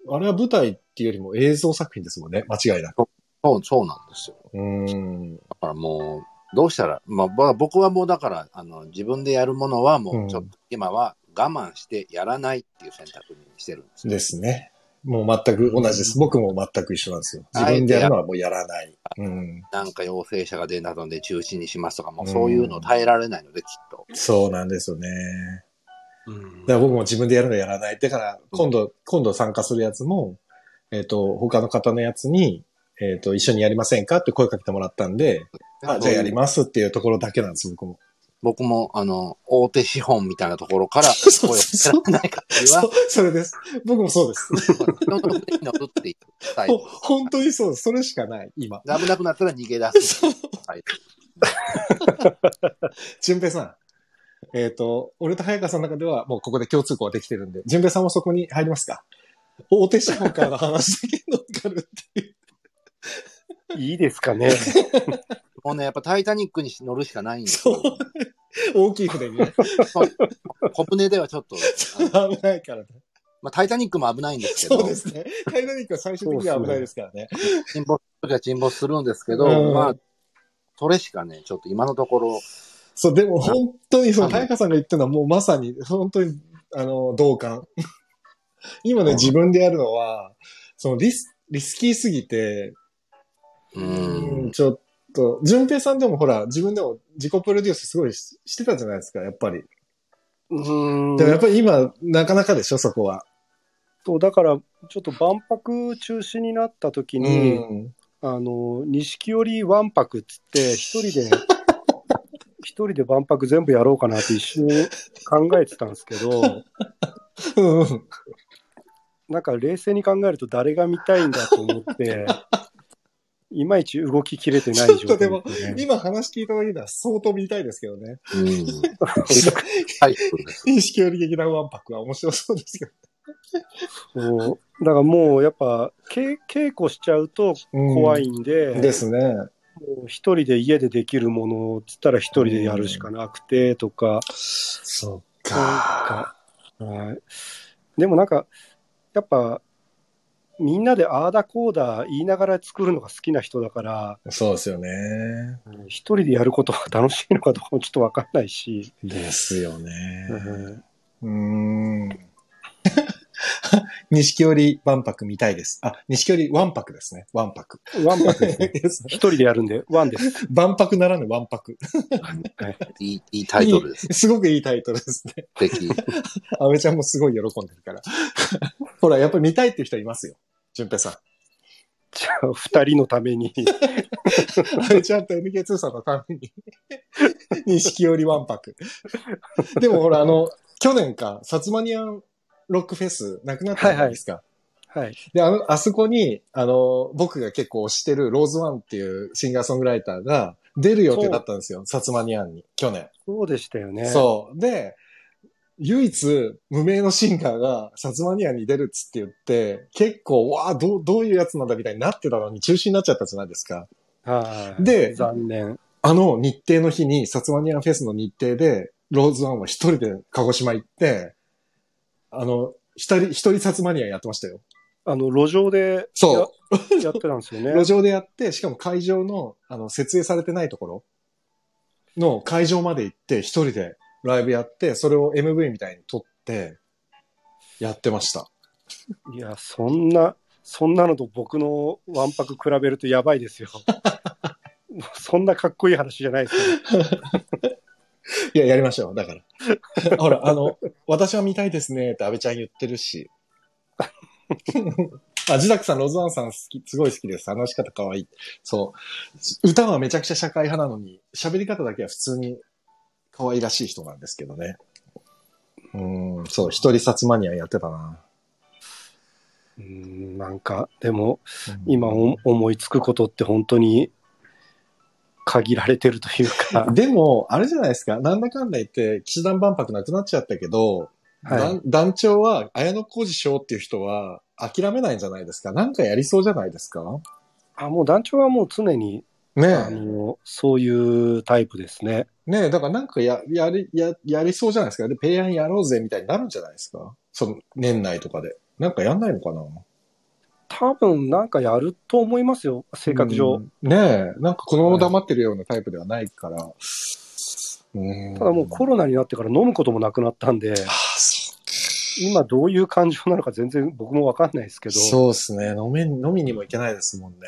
う、あれは舞台っていうよりも映像作品ですもんね。間違いなく。そう、そうなんですよ。うん。だからもう、どうしたら、まあ、ぼ僕はもうだから、あの、自分でやるものはもうんう、ちょっと、今は我慢してやらないっていう選択にしてるんですよ。ですね。もう全く同じです。僕も全く一緒なんですよ。自分でやるのはもうやらない。うん。なんか陽性者が出たので中止にしますとか、もうそういうの耐えられないので、きっと。そうなんですよね。うんだから僕も自分でやるのやらない。だから、今度、今度参加するやつも、えっ、と、他の方のやつに、えっ、と、一緒にやりませんかって声かけてもらったんで、あ、じゃあやりますっていうところだけなんです、僕も。僕も、あの、大手資本みたいなところから、<laughs> そう声をかけない限りはそう、、それです。僕もそうです。人の船に乗るってい本当にそうです。それしかない、今。で危なくなったら逃げ出すっていうスタイル。淳平さん。えっ、と、俺と早川さんの中ではもうここで共通項ができてるんで、淳平さんもそこに入りますか？大手資本からの話だけ乗っかるっていう。いいですかね。もうね、やっぱタイタニックに乗るしかないんですよ。大きい船にね。小舟ではちょっと、危ないからね。まあ、タイタニックも危ないんですけど、そうですね。タイタニックは最終的には危ないですからね。沈没するときは沈没するんですけど、うんまあ、それしかね、ちょっと今のところ、そう、でも本当にそう、あ早川さんが言ってるのはもうまさに、本当に、あの、同感。<laughs> 今ね、うん自分でやるのは、そのリス、リスキーすぎて、ううんん、ちょっと、淳平さんでもほら、自分でも自己プロデュースすごいししてたじゃないですか、やっぱり。うんでもやっぱり今、なかなかでしょ、そこは。そうだから、ちょっと万博中止になった時うに、ん。あの、錦織万博っつって、一人で、<laughs> 一人で万博全部やろうかなって一瞬考えてたんですけど、うん。なんか冷静に考えると誰が見たいんだと思って、いまいち動ききれてない状態ちょっとでも。今話聞いただけでは相当見たいですけどね。うん。タイプです。意識より劇団ワンパクは面白そうですけど。そうだからもうやっぱ稽稽古しちゃうと怖い。んで、ですね。もう一人で家でできるものっつったら一人でやるしかなくてとか、そうなんか、はい。でもなんか、やっぱ、みんなでああだこうだ言いながら作るのが好きな人だから、そうですよね。一人でやることが楽しいのかどうかもちょっとわかんないし、ですよね。うんうーん。<laughs> 錦織万博見たいです。あ、錦織万博ですね。万博。ワンパクですね。<laughs> 一人でやるんで、ワンです。万博ならぬ万博。はい、いい、いいタイトルです。すごくいいタイトルですね。素敵。<laughs> 阿部ちゃんもすごい喜んでるから。ほら、やっぱり見たいっていう人いますよ。淳平さじゃあ、二人のために。あれちゃんと NK2 さんのために、錦織わんぱく。でもほら、あの、去年か、サツマニアンロックフェスなくなったじゃないですか。はい。で、あの、あそこに、あの、僕が結構推してるローズワンっていうシンガーソングライターが出る予定だったんですよ。サツマニアンに、去年。そうでしたよね。そう。で、唯一無名のシンガーがサツマニアンに出るっつって言って、結構、わあ、どう、どういうやつなんだみたいになってたのに中止になっちゃったじゃないですか。はい。で残念。あの日程の日に、サツマニアンフェスの日程で、ローズワンは一人で鹿児島行って、あの、一人、一人サツマニアンやってましたよ。あの、路上でそうや <laughs> やってたんですよね。路上でやって、しかも会場の、あの、設営されてないところの会場まで行って、一人でライブやって、それを MV みたいに撮って、やってました。いや、そんな、そんなのと僕のわんぱく比べるとやばいですよ。<laughs> そんなかっこいい話じゃないですよ。いや、やりましょう。だから。<laughs> ほら、あの、私は見たいですねって安倍ちゃん言ってるし。<laughs> あ、ジダクさん、ロズワンさん好き、すごい好きです。話し方可愛い。そう。歌はめちゃくちゃ社会派なのに、喋り方だけは普通に可愛らしい人なんですけどね。うん、そう、一人札マニアやってたな。うーん、なんか、でも、うん今お思いつくことって本当に限られてるというか、<laughs> でも、あれじゃないですか。なんだかんだ言って、騎士団万博なくなっちゃったけど、はい団団長は、綾野浩二賞っていう人は、諦めないんじゃないですか。なんかやりそうじゃないですか。あもう団長はもう常に、あねえ。のそういうタイプですね。ねえ、だからなんかや、やり、や、やりそうじゃないですか。で、ペイアンやろうぜみたいになるんじゃないですか。その、年内とかで。なんかやんないのかな多分なんかやると思いますよ、性格上。うんねえ、なんかこのまま黙ってるようなタイプではないから。うんただもうコロナになってから飲むこともなくなったんで、今どういう感情なのか全然僕もわかんないですけど、そうですね。飲め、飲みにも行けないですもんね。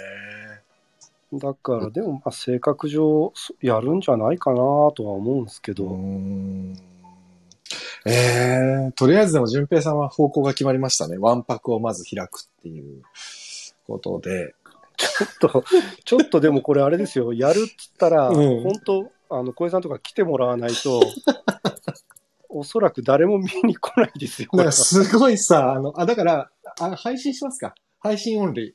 だからでもまあ性格上そやるんじゃないかなとは思うんですけど、うーんえー、とりあえずでも、淳平さんは方向が決まりましたね。ワンパクをまず開くっていうことで。ちょっと、ちょっとでもこれあれですよ、やるっつったら、うん本当、あの小江さんとか来てもらわないと、<laughs> おそらく誰も見に来ないですよ。だからすごいさ、あの、あ、だから、あ配信しますか配信オンリー。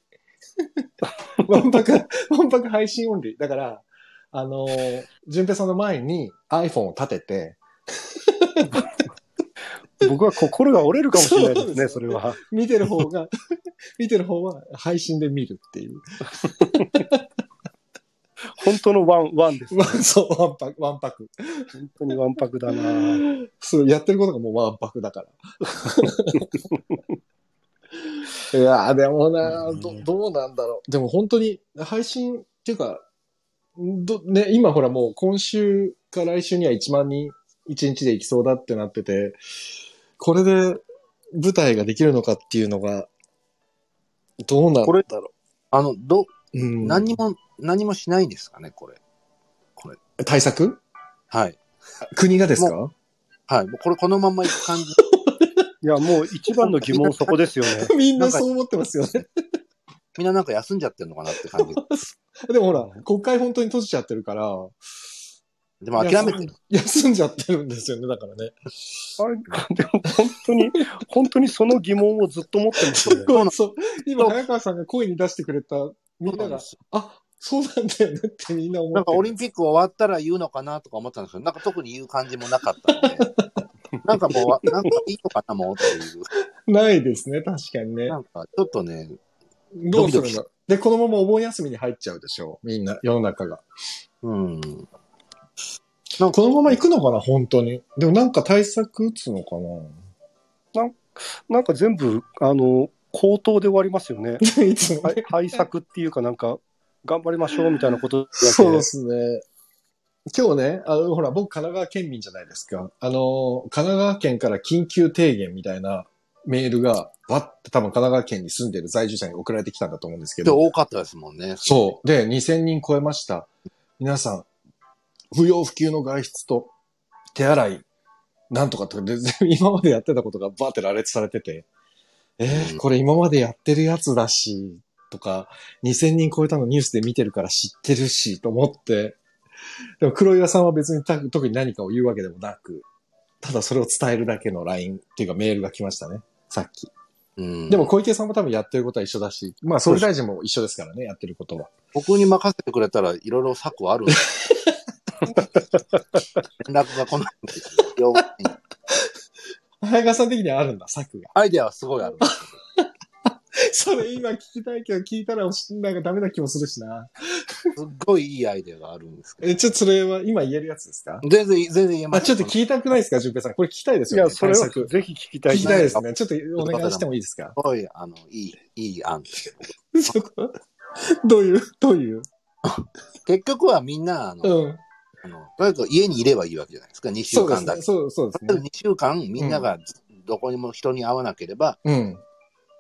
ワンパク、ワンパク配信オンリー。だから、あのー、淳平さんの前に iPhone を立てて、<laughs> 僕は心が折れるかもしれないですね、そうそれは。見てる方が、<laughs> 見てる方は配信で見るっていう。<laughs> 本当のワン、ワンです、ねまあ。そう、ワンパク、ワンパク。本当にワンパクだなそう、やってることがもうワンパクだから。<laughs> いやーでもなど、どうなんだろう。でも本当に配信っていうか、ど、ね、今ほらもう今週か来週には1万人1日で行きそうだってなってて、これで舞台ができるのかっていうのが、どうなんだろう。あの、ど、うん、何も、何もしないんですかね、これ。対策？はい。国がですか？はい。もうこれこのまま行く感じ。<laughs> いや、もう一番の疑問そこですよね。<laughs> みんなそう思ってますよね。みんななんか休んじゃってるのかなって感じ。<laughs> でもほら、国会本当に閉じちゃってるから、でも諦めてる。休んじゃってるんですよね、だからね。あれ、でも本当に、本当にその疑問をずっと持ってますよね。そうそう。今、早川さんが声に出してくれた、みんなが、あ、そうなんだよねってみんな思ってる。なんかオリンピック終わったら言うのかなとか思ったんですけど、なんか特に言う感じもなかったので、<laughs> なんかもうわ、なんかいいのかなもうっていう。ないですね、確かにねな。んかちょっとね、どうするんだで、このままお盆休みに入っちゃうでしょう。みんな、世の中が。うん。このまま行くのかな、本当に。でもなんか対策打つのかなんか全部、あの、口頭で終わりますよね。な <laughs> いつもはい対策っていうかなんか、頑張りましょうみたいなことだけそうですね。今日ね、あの、ほら、僕、神奈川県民じゃないですか。あの、神奈川県から緊急提言みたいなメールが、わって多分神奈川県に住んでる在住者に送られてきたんだと思うんですけでど。多かったですもんね。そう。で、2000人超えました。皆さん、不要不急の外出と手洗い、なんとかとかで、<laughs> 今までやってたことがバーって羅列されてて、えーうんこれ今までやってるやつだし、とか、2000人超えたのニュースで見てるから知ってるし、と思って。でも黒岩さんは別にた特に何かを言うわけでもなく、ただそれを伝えるだけの LINE っていうかメールが来ましたね。さっき。うんでも小池さんも多分やってることは一緒だし、まあ総理大臣も一緒ですからね、やってることは。僕に任せてくれたらいろいろ策はある。<laughs> <laughs> 連絡が来ないんですよ。早川さん的にはあるんだ、策が。アイデアはすごいあるんですそれ今聞きたいけど、聞いたらなんかダメな気もするしな。すっごいいいアイデアがあるんですけど。え、ちょっとそれは今言えるやつですか？全然、全然言えまあ、す。ちょっと聞いたくないですか、淳平さん。これ聞きたいですよね。いや、それはぜひ聞きたい聞きたいですね。ちょっとお願いしてもいいですか？すごい、あの、いい、いい案ですけど。<laughs> どういう、どういう？結局はみんな、あの、うん。あのとにかく家にいればいいわけじゃないですか、2週。間だけ。そう、そうですね。2週間、みんながどこにも人に会わなければ、うん。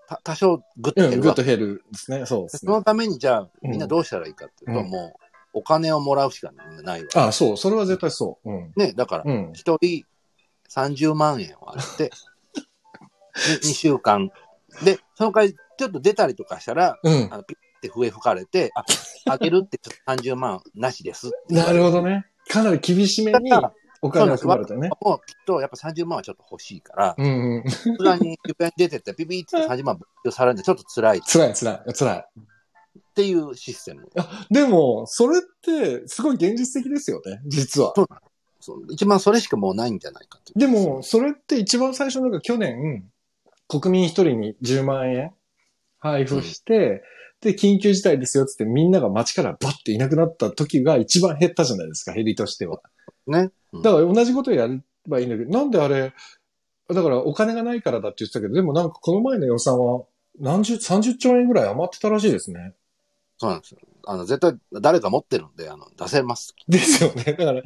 た多少グッとうん、減るわけグッと減るですね。そうですねその。ために、じゃあ、うんみんなどうしたらいいかっていうと、うんもう、お金をもらうしかないわけ。あ、そう、それは絶対そう。うん。ね、だから、うん。一人30万円をあげて、<laughs> 2週間。で、その代わり、ちょっと出たりとかしたら、うんあ。のピッて笛吹かれて、あ、あげるってちょっと30万なしですって。なるほどね。かなり厳しめにお金を配るとね。もうきっとやっぱ30万はちょっと欲しいから、うんうん。さすがに指輪に出てってピピって30万没収されるんでちょっと辛いっ辛い辛い辛い。ていうシステム。でも、それって、すごい現実的ですよね、実は。そう一番それしかもうないんじゃないかっていうでも、それって一番最初のが去年、国民一人に10万円配布して、で、緊急事態ですよっつってみんなが街からバッていなくなった時が一番減ったじゃないですか、減りとしては。ね。うんだから同じことやればいいんだけど、なんであれ、だからお金がないからだって言ってたけど、でもなんかこの前の予算は何十、30兆円ぐらい余ってたらしいですね。そうなんですよ。あの、絶対誰か持ってるんで、あの、出せます。ですよね。だから、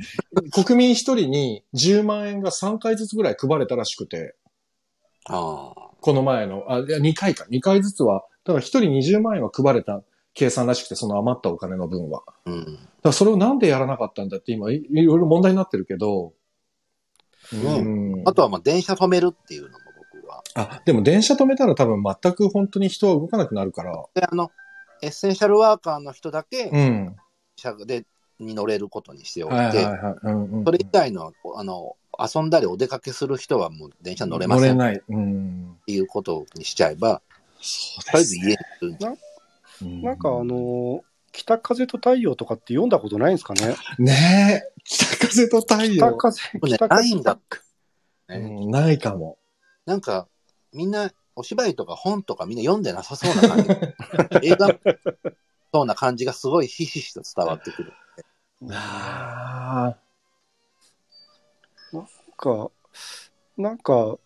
国民一人に10万円が3回ずつぐらい配れたらしくて、ああ。この前の、あ、いや、2回か。2回ずつは、だから一人20万円は配れた計算らしくて、その余ったお金の分は。だかうん。らそれをなんでやらなかったんだって今い、いろいろ問題になってるけど、ねうんあとは、まあ、電車止めるっていうのも僕は。あ、でも電車止めたら多分全く本当に人は動かなくなるから。で、あの、エッセンシャルワーカーの人だけ、うん。車で、に乗れることにしておいて、はいはいはい。うんうん、それ以外の、あの、遊んだりお出かけする人はもう電車乗れませんっ乗れない。うん。ていうことにしちゃえば、そうとりあえず家にいるんじゃうんなんかあのー北風と太陽とかって読んだことないんですかね？ねえ、北風と太陽。北風、ね北風ないんだねうん、ないかも。なんか、みんな、お芝居とか本とかみんな読んでなさそうな感じ。<laughs> 映画そうな感じがすごいひしひしと伝わってくる。あか、なんか、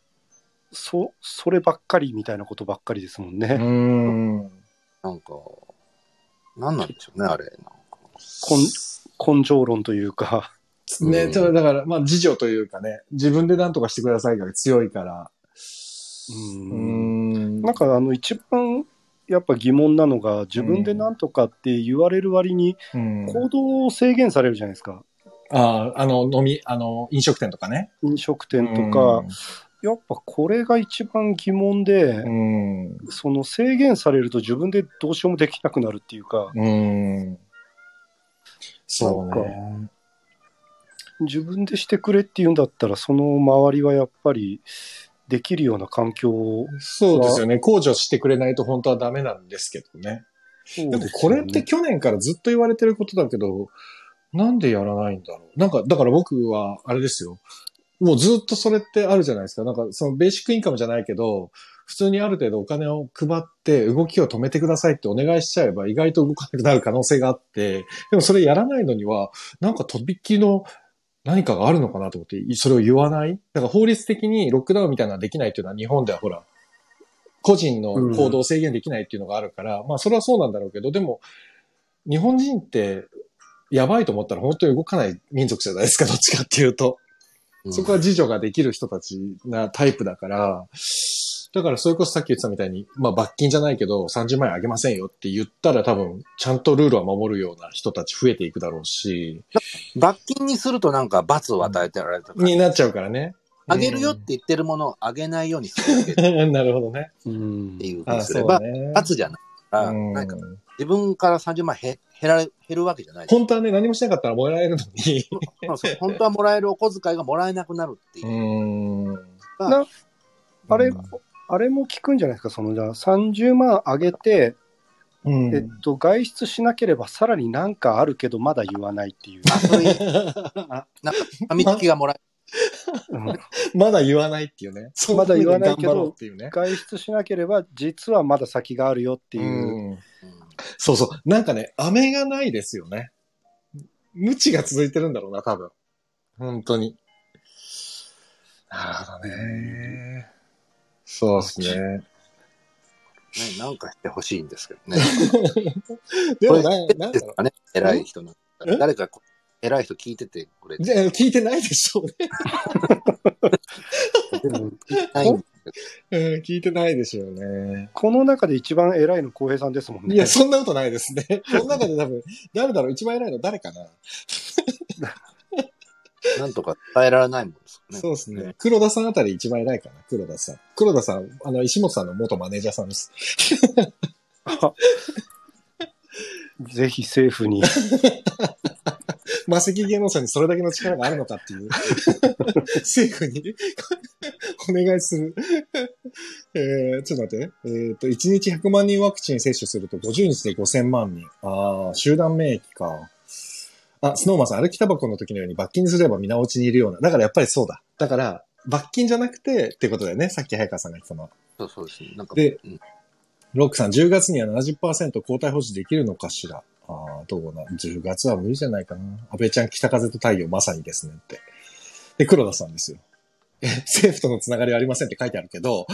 そ、そればっかりみたいなことばっかりですもんあ。ね。うん。なんか、なんなんでしょうね、あれ。なんか根性論というか。ね、うんちょっとだから、まあ、自助というかね、自分で何とかしてくださいが強いから。ううんん。なんかあの一番やっぱ疑問なのが自分でなんとかって言われる割にうん、行動を制限されるじゃないですか。ああ、あの、飲み、あの、飲食店とかね。飲食店とか、やっぱこれが一番疑問で、うん。その制限されると自分でどうしようもできなくなるっていうか、うん。そうなんね。自分でしてくれって言うんだったら、その周りはやっぱりできるような環境を、そうですよね。控除してくれないと本当はダメなんですけどね。でもこれって去年からずっと言われてることだけど、なんでやらないんだろう。なんか、だから僕は、あれですよ。もうずっとそれってあるじゃないですか。なんか、そのベーシックインカムじゃないけど、普通にある程度お金を配って動きを止めてくださいってお願いしちゃえば意外と動かなくなる可能性があって、でもそれやらないのには、なんかとびっきりの何かがあるのかなと思って、それを言わない？だから法律的にロックダウンみたいなのはできないっていうのは日本ではほら、個人の行動を制限できないっていうのがあるから、まあそれはそうなんだろうけど、でも、日本人ってやばいと思ったら本当に動かない民族じゃないですか、どっちかっていうと。そこは自助ができる人たちなタイプだから、だからそれこそさっき言ってたみたいに、まあ罰金じゃないけど30万円あげませんよって言ったら多分ちゃんとルールは守るような人たち増えていくだろうし、罰金にするとなんか罰を与えてられたになっちゃうからね。あげるよって言ってるものをあげないようにする <laughs> なるほどね。うんいうふうあにすれば。罰じゃないから、うんなんか自分から30万減減られ減るわけじゃない。本当はね、何もしなかったらもらえるのに。そうそう本当はもらえるお小遣いがもらえなくなるっていうう。ん。なあれうん、あれも聞くんじゃないですか、そのじゃあ30万上げて、うんえっと、外出しなければさらになんかあるけど、まだ言わないっていう。あそういう、なんか、ファミチキがもらえうんまだ言わないっていうね。まだ言わないけどね。外出しなければ、実はまだ先があるよっていう。<laughs> そうそう。なんかね、飴がないですよね。無知が続いてるんだろうな、多分。本当に。なるほどね。そうですね。ね、なんかしてほしいんですけどね。<laughs> でもな、これなんだろですかね、偉い人なんだらえ誰か偉い人聞いててくれ。じゃあ聞いてないでしょうね。<laughs> でも聞いてないんですけうん聞いてないでしょうね。この中で一番偉いの浩平さんですもんね。いや、そんなことないですね。<laughs> この中で多分、誰だろう一番偉いの誰かな、ど、<laughs> なんとか伝えられないもんですよね。そうですね。黒田さんあたり一番偉いかな黒田さん。黒田さん、あの、石本さんの元マネージャーさんです。<laughs> ぜひ政府に。<laughs> 魔石芸能者にそれだけの力があるのかっていう。<laughs> 政府に <laughs> お願いする。えー、ちょっと待って。えっ、と、1日100万人ワクチン接種すると50日で5000万人。ああ、集団免疫か。あ、スノーマンさん、歩きタバコの時のように罰金にすれば皆落ちにいるような。だからやっぱりそうだ。だから、罰金じゃなくてってことだよね。さっき早川さんが言ってたのは。そうそうですね。なんか、でうんロックさん、10月には70%交代保持できるのかしら？ああ、どうな。10月は無理じゃないかな。安倍ちゃん、北風と太陽、まさにですねって。で、黒田さんですよ。え政府とのつながりはありませんって書いてあるけど、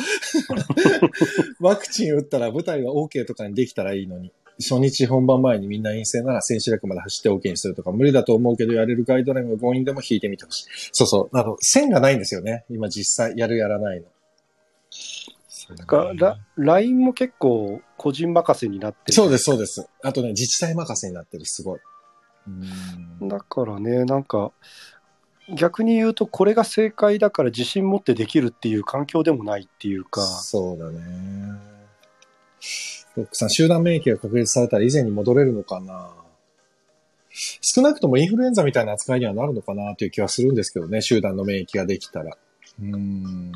<laughs> ワクチン打ったら舞台は OK とかにできたらいいのに、初日本番前にみんな陰性なら千秋楽まで走って OK にするとか無理だと思うけど、やれるガイドラインを強引でも引いてみてほしい。そうそう。あの、線がないんですよね。今実際、やるやらないの。なんかラ LINE も結構個人任せになってるそうです、そうです。あとね、自治体任せになってる、すごい。うんだからね、なんか、逆に言うと、これが正解だから自信持ってできるっていう環境でもないっていうか、そうだね。ロックさん、集団免疫が確立されたら以前に戻れるのかな少なくともインフルエンザみたいな扱いにはなるのかなという気はするんですけどね、集団の免疫ができたら。うん。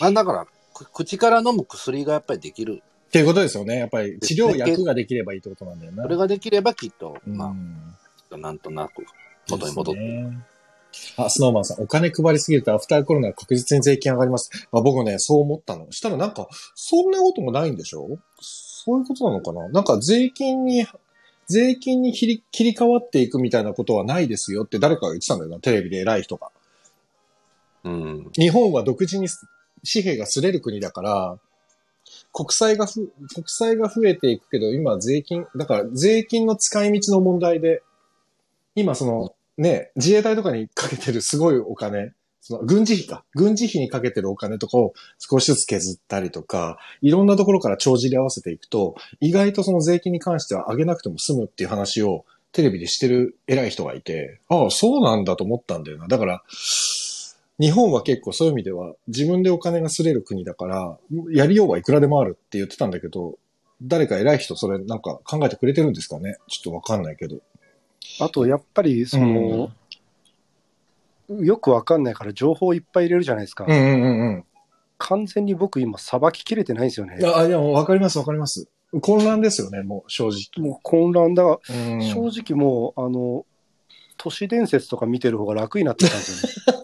まあだから、く口から飲む薬がやっぱりできる。っていうことですよね。やっぱり治療薬ができればいいってことなんだよな。それができればきっと、うんまあ、なんとなく元に戻って。ねあ、スノーマンさん、お金配りすぎるとアフターコロナは確実に税金上がります。あ僕ね、そう思ったの。したらなんか、そんなこともないんでしょ？そういうことなのかな？なんか税金に、税金に切り切り替わっていくみたいなことはないですよって誰かが言ってたんだよな、テレビで偉い人が。うん。日本は独自に紙幣が擦れる国だから、国債がふ、国債が増えていくけど、今税金、だから税金の使い道の問題で、今その、ね、自衛隊とかにかけてるすごいお金、その軍事費か。軍事費にかけてるお金とかを少しずつ削ったりとか、いろんなところから帳尻合わせていくと、意外とその税金に関しては上げなくても済むっていう話をテレビでしてる偉い人がいて、ああ、そうなんだと思ったんだよな。だから、日本は結構そういう意味では自分でお金がすれる国だから、やりようはいくらでもあるって言ってたんだけど、誰か偉い人それなんか考えてくれてるんですかね？ちょっとわかんないけど。あとやっぱりその、よくわかんないから情報いっぱい入れるじゃないですか。うんうんうんうん。完全に僕今さばききれてないんですよねい。や、いや、わかりますわかります。混乱ですよね、もう正直。もう混乱だ。うん正直もう、あの、都市伝説とか見てる方が楽になってきたんですよね。<laughs>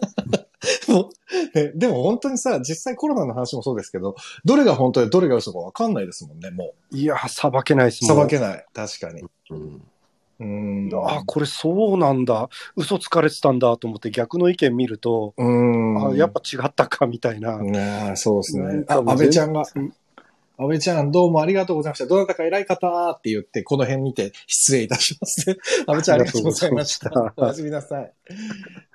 もうねでも本当にさ、実際コロナの話もそうですけど、どれが本当でどれが嘘かわかんないですもんね、もいや、さばけないですう。もん。さばけない。確かに。うん。うん。あ、これそうなんだ。嘘つかれてたんだと思って逆の意見見ると、うん。あやっぱ違ったかみたいな。ねえそうですね。安倍ちゃんが、全安倍ちゃんどうもありがとうございました。どなたか偉い方って言って、この辺にて失礼いたします。安倍ちゃんありがとうございました。ありがとうございましたおやすみなさい。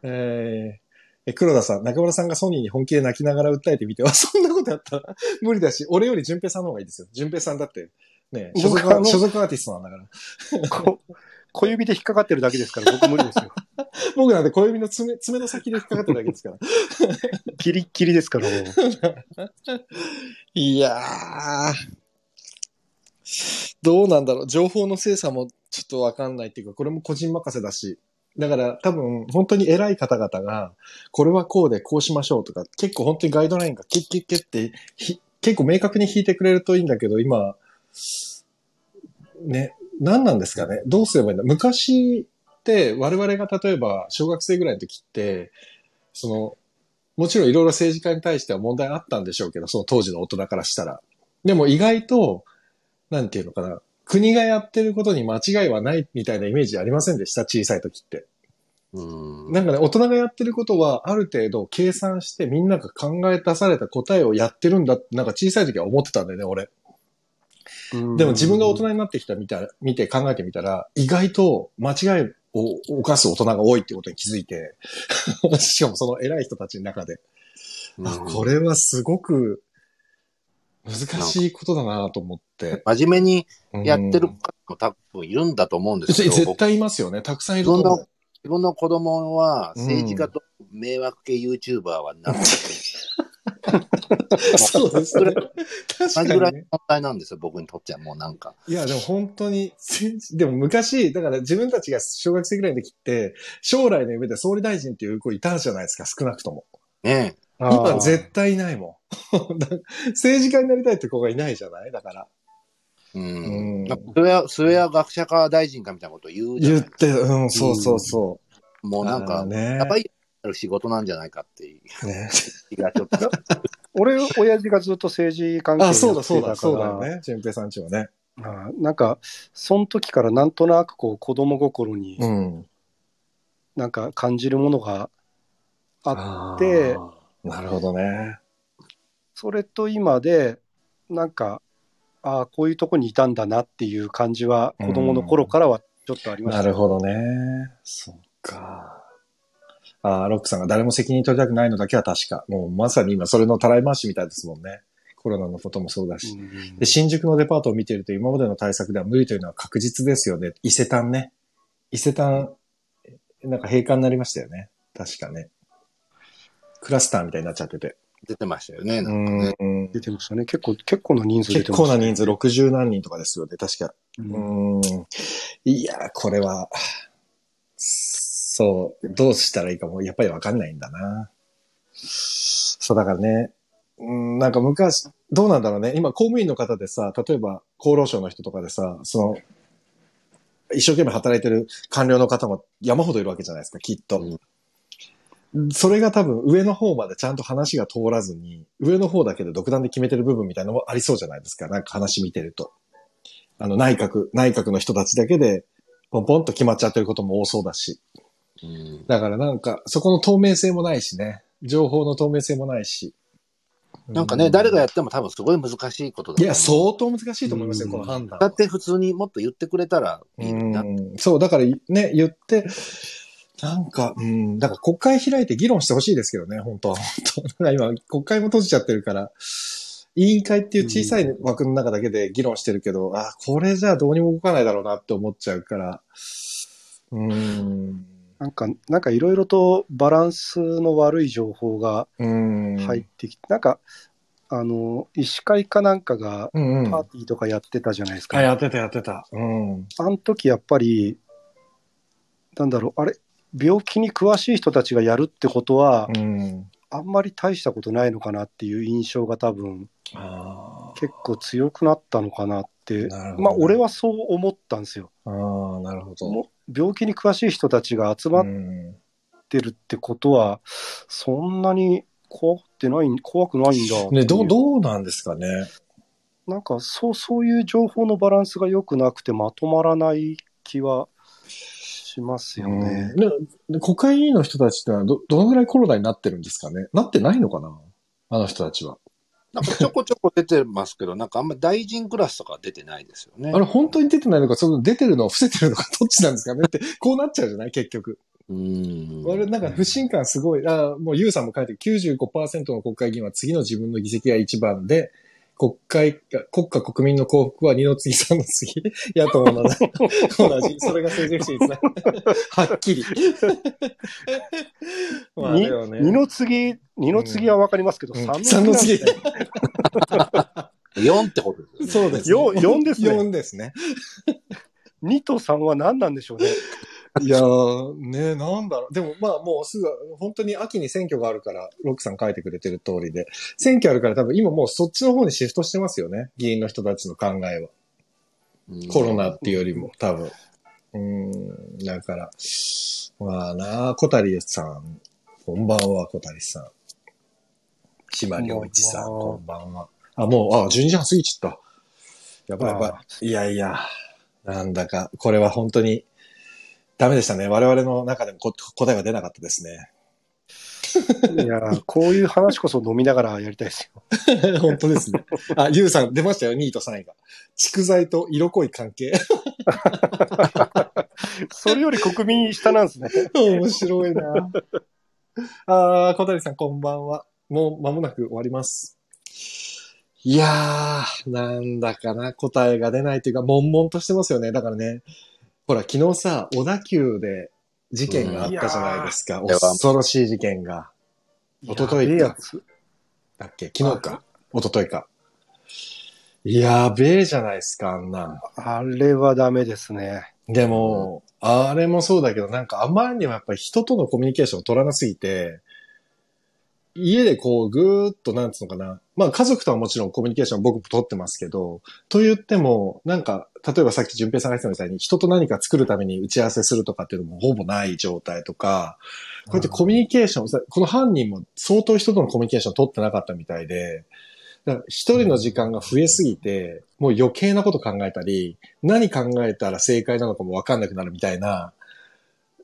えーえ、黒田さん、中村さんがソニーに本気で泣きながら訴えてみては、<laughs> そんなことやったら無理だし、俺より淳平さんの方がいいですよ。淳平さんだって、ね、所属所属アーティストなんだから。こ小指で引っかかってるだけですから、僕無理ですよ。<laughs> 僕なんて小指の爪、爪の先で引っかかってるだけですから。<laughs> ギリッギリですから。いやー。どうなんだろう。情報の精査もちょっとわかんないっていうか、これも個人任せだし。だから多分、本当に偉い方々が、これはこうでこうしましょうとか、結構本当にガイドラインがキッキッキッって、結構明確に引いてくれるといいんだけど、今、ね、何なんですかね？どうすればいいんだ？昔って我々が例えば小学生ぐらいの時って、その、もちろんいろいろ政治家に対しては問題あったんでしょうけど、その当時の大人からしたら。でも意外と、なんていうのかな？国がやってることに間違いはないみたいなイメージありませんでした？小さい時って。うん。なんかね、大人がやってることはある程度計算してみんなが考え出された答えをやってるんだって、なんか小さい時は思ってたんだよね、俺。でも自分が大人になってきたみたい、見て考えてみたら、意外と間違いを犯す大人が多いってことに気づいて、<laughs> しかもその偉い人たちの中で、あ、これはすごく難しいことだなと思って。真面目にうんやってる方も多分いるんだと思うんですけど、絶僕対いますよね。たくさんいると思う。自分の子供は政治家と迷惑系 YouTuber はなくて、そうですね。確かにね。ぐらいの問題なんですよ、僕にとってはもうなんか。いや、でも本当に、せでも昔、だから自分たちが小学生ぐらいの時って、将来の夢で総理大臣っていう子いたじゃないですか、少なくとも。ね今絶対いないもん。<laughs> だ政治家になりたいって子がいないじゃない？だから。え。ううんん。なんか末谷末谷学者か大臣かみたいなこと言うじゃない言って、うん、そうそうそう。もうなんか、ねやばいやる仕事なんじゃないかっていうね。気がちょっと。<laughs> 俺、親父がずっと政治関係あ、やそうだ、そうだ、からそうだよね。淳平さんちはね。あなんか、その時からなんとなくこう子供心にうん。なんか感じるものがあって、なるほどね。それと今で、なんか、ああ、こういうとこにいたんだなっていう感じは、子供の頃からはちょっとありました。なるほどね。そっか。あーロックさんが誰も責任取りたくないのだけは確か。もうまさに今それのたらい回しみたいですもんね。コロナのこともそうだし。うんで、新宿のデパートを見ていると今までの対策では無理というのは確実ですよね。伊勢丹ね。伊勢丹、なんか閉館になりましたよね。確かね。クラスターみたいになっちゃってて。出てましたよね。うなんかねん。出てましたね。結構、結構な人数出結てました構な人数、60何人とかですよね。確か。うんうーん。いやー、これは、そう、どうしたらいいかも、やっぱりわかんないんだな。そう、だからね、うん、なんか昔、どうなんだろうね。今、公務員の方でさ、例えば、厚労省の人とかでさ、その、一生懸命働いてる官僚の方も山ほどいるわけじゃないですか、きっと。それが多分上の方までちゃんと話が通らずに、上の方だけで独断で決めてる部分みたいなのもありそうじゃないですか。なんか話見てると。あの、内閣、内閣の人たちだけで、ポンポンと決まっちゃってることも多そうだし。うんだからなんか、そこの透明性もないしね。情報の透明性もないし。なんかね、う誰がやっても多分すごい難しいことだと思ういや、相当難しいと思いますよ、うんこの判断だ。って普通にもっと言ってくれたらいいんそう、だからね、言って、なんか、うん、だから国会開いて議論してほしいですけどね、本当は。本当今、国会も閉じちゃってるから、委員会っていう小さい枠の中だけで議論してるけど、あ、これじゃあどうにも動かないだろうなって思っちゃうから、うん、なんか、なんかいろいろとバランスの悪い情報がうん。入ってきて、なんか、あの、医師会かなんかがパーティーとかやってたじゃないですか。やってたやってた。うん。あの時やっぱり、なんだろう、あれ、病気に詳しい人たちがやるってことは、うん。あんまり大したことないのかなっていう印象が多分、あ結構強くなったのかなって、まあ、俺はそう思ったんですよ。あ、なるほど。病気に詳しい人たちが集まっうんてるってことは、そんなに怖ってない、怖くないんだね、どう、どうなんですかね。なんか、そう、そういう情報のバランスが良くなくてまとまらない気はしますよね。うん国会議員の人たちってのはど、どのぐらいコロナになってるんですかね？なってないのかな？あの人たちは。なんかちょこちょこ出てますけど、なんかあんまり大臣クラスとかは出てないですよね。あれ本当に出てないのか、その出てるのを伏せてるのか、<laughs> どっちなんですかね？って、こうなっちゃうじゃない？結局。うん。俺なんか不信感すごい、あもうユウさんも書いてる95%の国会議員は次の自分の議席が一番で、国会、国家国民の幸福は二の次三の次、<laughs> 野党の同じ。<laughs> それが政治不信ですね。<laughs> はっきり。ね二の次、二の次はわかりますけど、うん三三の次なんて4ってことですよね。そうですよ4ですね4ですね。2と3は何なんでしょうね。いやー、ねなんだろう。でもまあもうすぐ、本当に秋に選挙があるから、ロックさん書いてくれてる通りで、選挙あるから多分今もうそっちの方にシフトしてますよね。議員の人たちの考えは。うんコロナっていうよりも、多分。うーん、だから、まあなあ、小谷さん、こんばんは、小谷さん。島良一さん、ここんばんは。あ、もう、あ、12時半過ぎちゃった。やばいやばい。いやいや、なんだか、これは本当に、ダメでしたね。我々の中でもこ答えが出なかったですね。いやー、こういう話こそ飲みながらやりたいですよ。<laughs> 本当ですね。あ、ゆうさん出ましたよ、2位と3位が。蓄財と色濃い関係。<laughs> それより国民下なんですね。面白いな。あー、小谷さんこんばんは。もう間もなく終わります。いやー、なんだかな、答えが出ないというか、悶々としてますよね。だからね、ほら、昨日さ、小田急で事件があったじゃないですか。恐ろしい事件が。一昨日。だっけ昨日か。一昨日か。やべえじゃないですか、あんなん。あれはダメですね。でも、あれもそうだけど、なんかあまりにもやっぱり人とのコミュニケーションを取らなすぎて、家でこうぐーっとなんつうのかな。まあ家族とはもちろんコミュニケーション僕も取ってますけど、と言っても、なんか、例えばさっき淳平さんが言ってたみたいに人と何か作るために打ち合わせするとかっていうのもほぼない状態とか、こうやってコミュニケーション、さこの犯人も相当人とのコミュニケーション取ってなかったみたいで、一人の時間が増えすぎて、もう余計なこと考えたり、何考えたら正解なのかもわかんなくなるみたいな、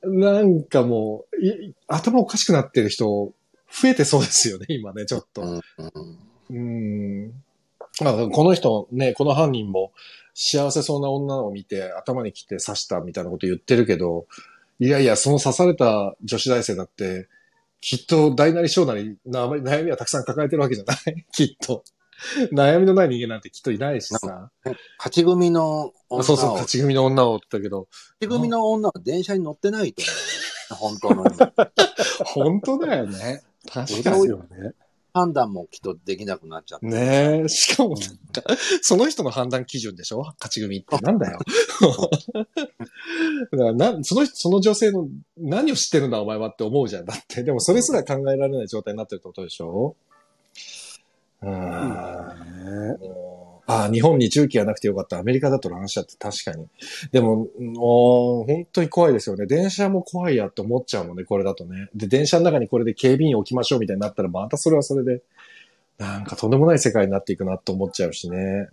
なんかもう、い頭おかしくなってる人、増えてそうですよね、<laughs> 今ね、ちょっと。うんあ、この人ね、この犯人も幸せそうな女を見て頭に来て刺したみたいなこと言ってるけど、いやいや、その刺された女子大生だって、きっと大なり小なりな悩みはたくさん抱えてるわけじゃない？<laughs> きっと。悩みのない人間なんてきっといないしさ。勝ち組の女を、そうそう、勝ち組の女をって言ったけど、勝ち組の女は電車に乗ってないと。<laughs> 本当の本当だよね。確かに。ね。判断もきっとできなくなっちゃって。ねえ、しかもなんか、その人の判断基準でしょ？勝ち組って。なんだよ。<laughs> だなその人、その女性の何を知ってるんだお前はって思うじゃん。だって。でもそれすら考えられない状態になってるってことでしょ？うーん。うああ、日本に重機がなくてよかった。アメリカだと乱射って確かに。でも、もう本当に怖いですよね。電車も怖いやって思っちゃうもんね、これだとね。で、電車の中にこれで警備員置きましょうみたいになったら、またそれはそれで、なんかとんでもない世界になっていくなと思っちゃうしね。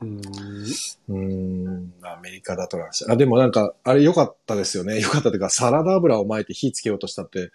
うんうーん、アメリカだと乱射。あ、でもなんか、あれ良かったですよね。良かったというか、サラダ油を巻いて火つけようとしたって。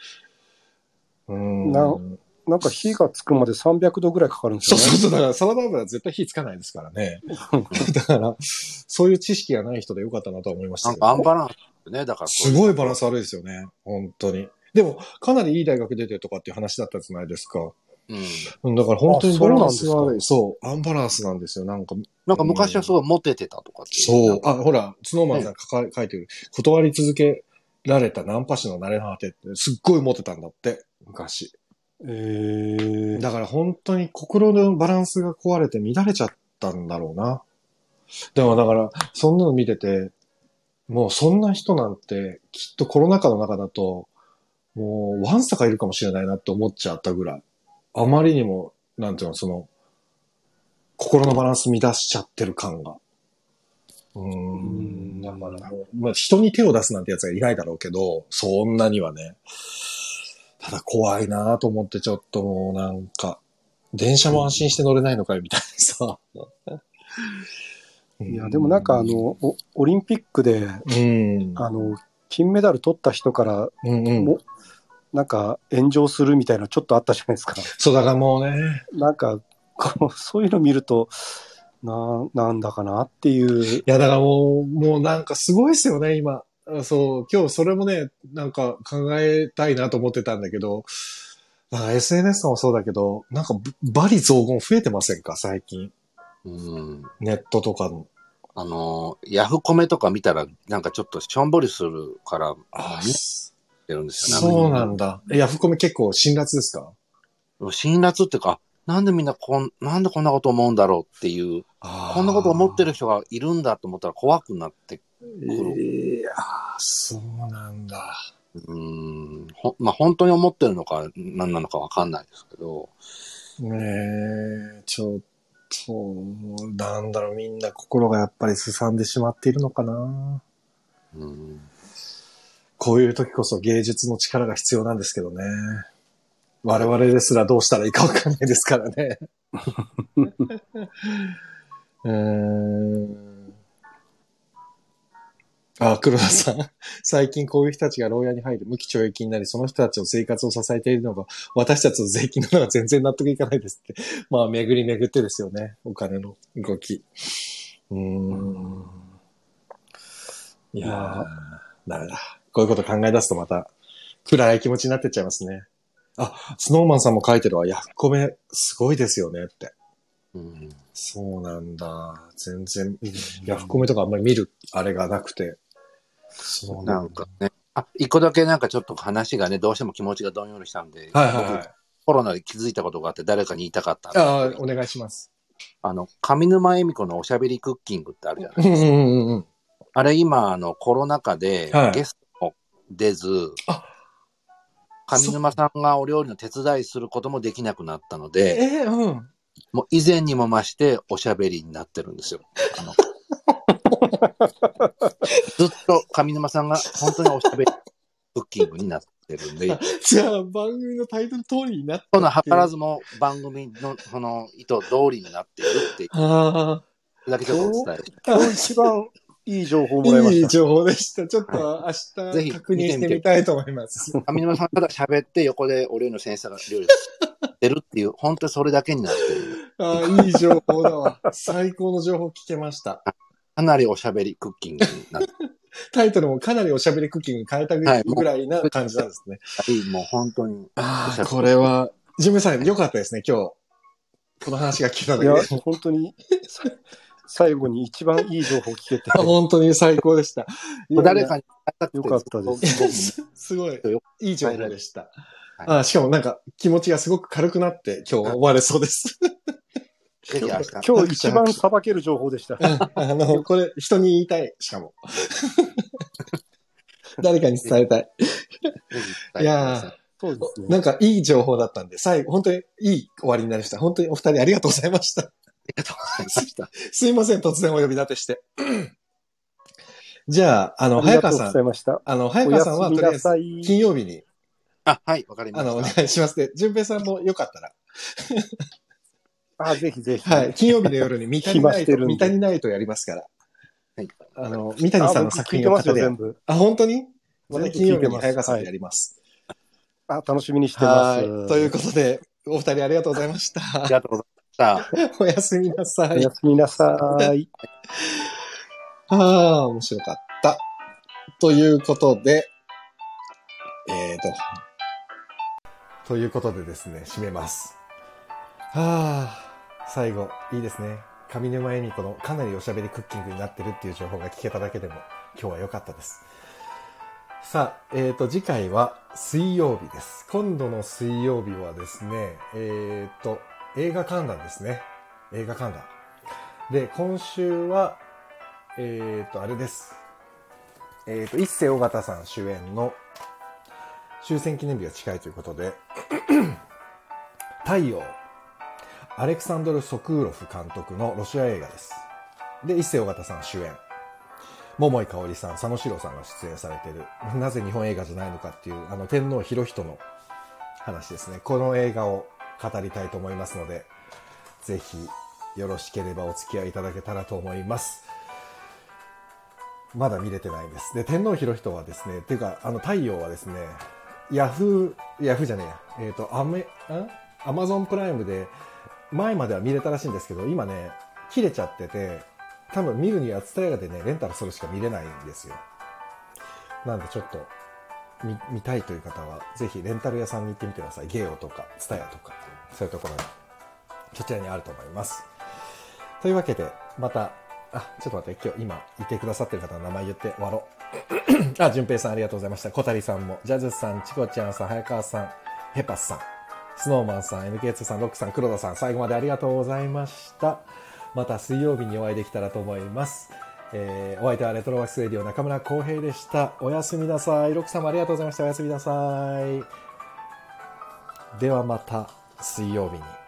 うーん。ななんか火がつくまで300度ぐらいかかるんですよね。そうそうそう、だからサラダ油は絶対火つかないですからね。<laughs> だから、そういう知識がない人でよかったなとは思いましたなんかアンバランスね、だからすごいバランス悪いですよね。本当に。でも、かなりいい大学出てるとかっていう話だったじゃないですか。うん。うんだから本当にバランス悪い。そう、アンバランスなんですよ。なんか、なんか昔はすごいモテてたとかそう。あ、ほら、スノーマンさん書か書いてる。断り続けられたナンパ師の慣れの果てって、すっごいモテたんだって、昔。えー、だから本当に心のバランスが壊れて乱れちゃったんだろうな。でもだから、そんなの見てて、もうそんな人なんて、きっとコロナ禍の中だと、もう、ワンサかいるかもしれないなって思っちゃったぐらい。あまりにも、なんていうの、その、心のバランス乱しちゃってる感が。うーん。だからもう、まあ人に手を出すなんてやつはいないだろうけど、そんなにはね。ただ怖いなと思ってちょっともうなんか、電車も安心して乗れないのかよみたいなさ。<laughs> いや、でもなんかあの、おオリンピックで、うん。あの、金メダル取った人から、うんうん。もなんか炎上するみたいなのちょっとあったじゃないですか。そうだからもうね。なんか、こうそういうの見ると、な、なんだかなっていう。いやだからもう、もうなんかすごいですよね、今。あそう、今日それもね、なんか考えたいなと思ってたんだけど、なんか SNS もそうだけど、なんかバリ増言増えてませんか、最近。うん。ネットとかの。あの、ヤフコメとか見たら、なんかちょっとしょんぼりするから、あ見てるんですよね。そうなんだ。えヤフコメ結構辛辣ですか？辛辣っていうか、なんでみんなこん、なんでこんなこと思うんだろうっていう、こんなこと思ってる人がいるんだと思ったら怖くなって、いやそうなんだ。うーん、ほまあ本当に思ってるのか何なのかわかんないですけど、ねえ、ちょっと、なんだろう、みんな心がやっぱりすさんでしまっているのかな。うん、こういう時こそ芸術の力が必要なんですけどね。我々ですらどうしたらいいかわかんないですからね。<laughs> うーん。あ、黒田さん。最近こういう人たちが牢屋に入る無期懲役になり、その人たちの生活を支えているのが、私たちの税金なのが全然納得いかないですって。まあ、巡り巡ってですよね。お金の動き。うーん。いやー、ダメだ。こういうこと考え出すとまた、暗い気持ちになってっちゃいますね。あ、スノーマンさんも書いてるわ。ヤフコメ、すごいですよねって。うん、そうなんだ。全然、ヤフコメとかあんまり見るあれがなくて。そうなんかね、あ、一個だけなんかちょっと話がね、どうしても気持ちがどんよりしたんで、はいはいはい僕。コロナで気づいたことがあって誰かに言いたかったああ、お願いします。あの、上沼恵美子のおしゃべりクッキングってあるじゃないうんうんうんうん。あれ今、あの、コロナ禍ではいゲストも出ず、あ上沼さんがお料理の手伝いすることもできなくなったので、えー、うん。もう以前にも増しておしゃべりになってるんですよ。あのずっと上沼さんが本当におしゃべりクッキングになってるんで、じゃあ、番組のタイトル通りになったそんな図らず。ずも番組のその意図通りになっているっていうあだけちょっとお伝え今日一番いい情報あ、もらいました。いい情報でした。ちょっと明ぜひ日確認してみたいと思います。上沼さんただ喋って横でお料理の先生が料理してるっていう、本当にそれだけになってる。ああ、いい情報だわ。最高の情報聞けました。かなりおしゃべりクッキングになって <laughs> タイトルもかなりおしゃべりクッキングに変えたはいぐらいな感じなんですね。もう本当に。ああ、これは、ジュンベさん、よかったですね、今日。この話が聞けただいやけで。、本当に、さ最後に一番いい情報聞けて、<laughs> 本当に最高でした。いや誰かによかったですす。<laughs> すごいよ、いい情報でした。はいあしかもなんか気持ちがすごく軽くなって今日終われそうです。ぜひ明日。<laughs> 今日一番さばける情報でした。あの、これ人に言いたい、しかも。<laughs> 誰かに伝えたい。いやそうですね。なんかいい情報だったんで、最後、本当にいい終わりになりました。本当にお二人ありがとうございました。ありがとうございました。<laughs> すいません、突然お呼び立てして。じゃあ、あの、早川さんあの、早川さんはとりあえず。金曜日に、あ、はい、わかりまあの、おした。願いしますで、淳平さんもよかったら、あ、ぜひぜひ。はい、金曜日の夜に <laughs> 三谷ナイト、三谷ナイトやりますから。はい。あの、三谷さんの作品を全部。あ、本当に？また金曜日に早川さんでやります。あ、楽しみにしてます。はい。ということで、お二人ありがとうございました。ありがとうございました。<laughs> おやすみなさいおや。すみなさい。<laughs> ああ、面白かった。ということで、えーと、ということでですね、締めます。はあ、最後、いいですね。上沼恵美子のかなりおしゃべりクッキングになってるっていう情報が聞けただけでも今日は良かったです。さあ、えーと、次回は水曜日です。今度の水曜日はですね、えーと、映画観覧ですね。映画観覧。で、今週は、えーと、あれです。えーと、一世尾形さん主演の終戦記念日が近いということで、<clears throat> 太陽、アレクサンドル・ソクーロフ監督のロシア映画です。で、一世尾形さん主演。桃井かおりさん、佐野史郎さんが出演されている、なぜ日本映画じゃないのかっていう、あの、天皇博人の話ですね。この映画を語りたいと思いますので、ぜひ、よろしければお付き合いいただけたらと思います。まだ見れてないんです。で、天皇博人はですね、っていうか、あの、太陽はですね、ヤフー、ヤフーじゃねえや、えっ、と、アメ、んアマゾンプライムで、前までは見れたらしいんですけど、今ね、切れちゃってて、多分見るにはツタヤでね、レンタルするしか見れないんですよ。なんでちょっと、見、見たいという方は、ぜひレンタル屋さんに行ってみてください。ゲオとか、ツタヤとか、そういうところに、そちらにあると思います。というわけで、また、あ、ちょっと待って、今日、今、いてくださってる方の名前言って終わろう。あ、淳平さんありがとうございました。小谷さんも、ジャズさん、チコちゃんさん、早川さん、ヘパスさん、スノーマンさん、NK2 さん、ロックさん、黒田さん、最後までありがとうございました。また水曜日にお会いできたらと思います。えーお相手はレトロワークスレディオ中村浩平でした。おやすみなさい。ロックさんもありがとうございました。おやすみなさい。ではまた水曜日に。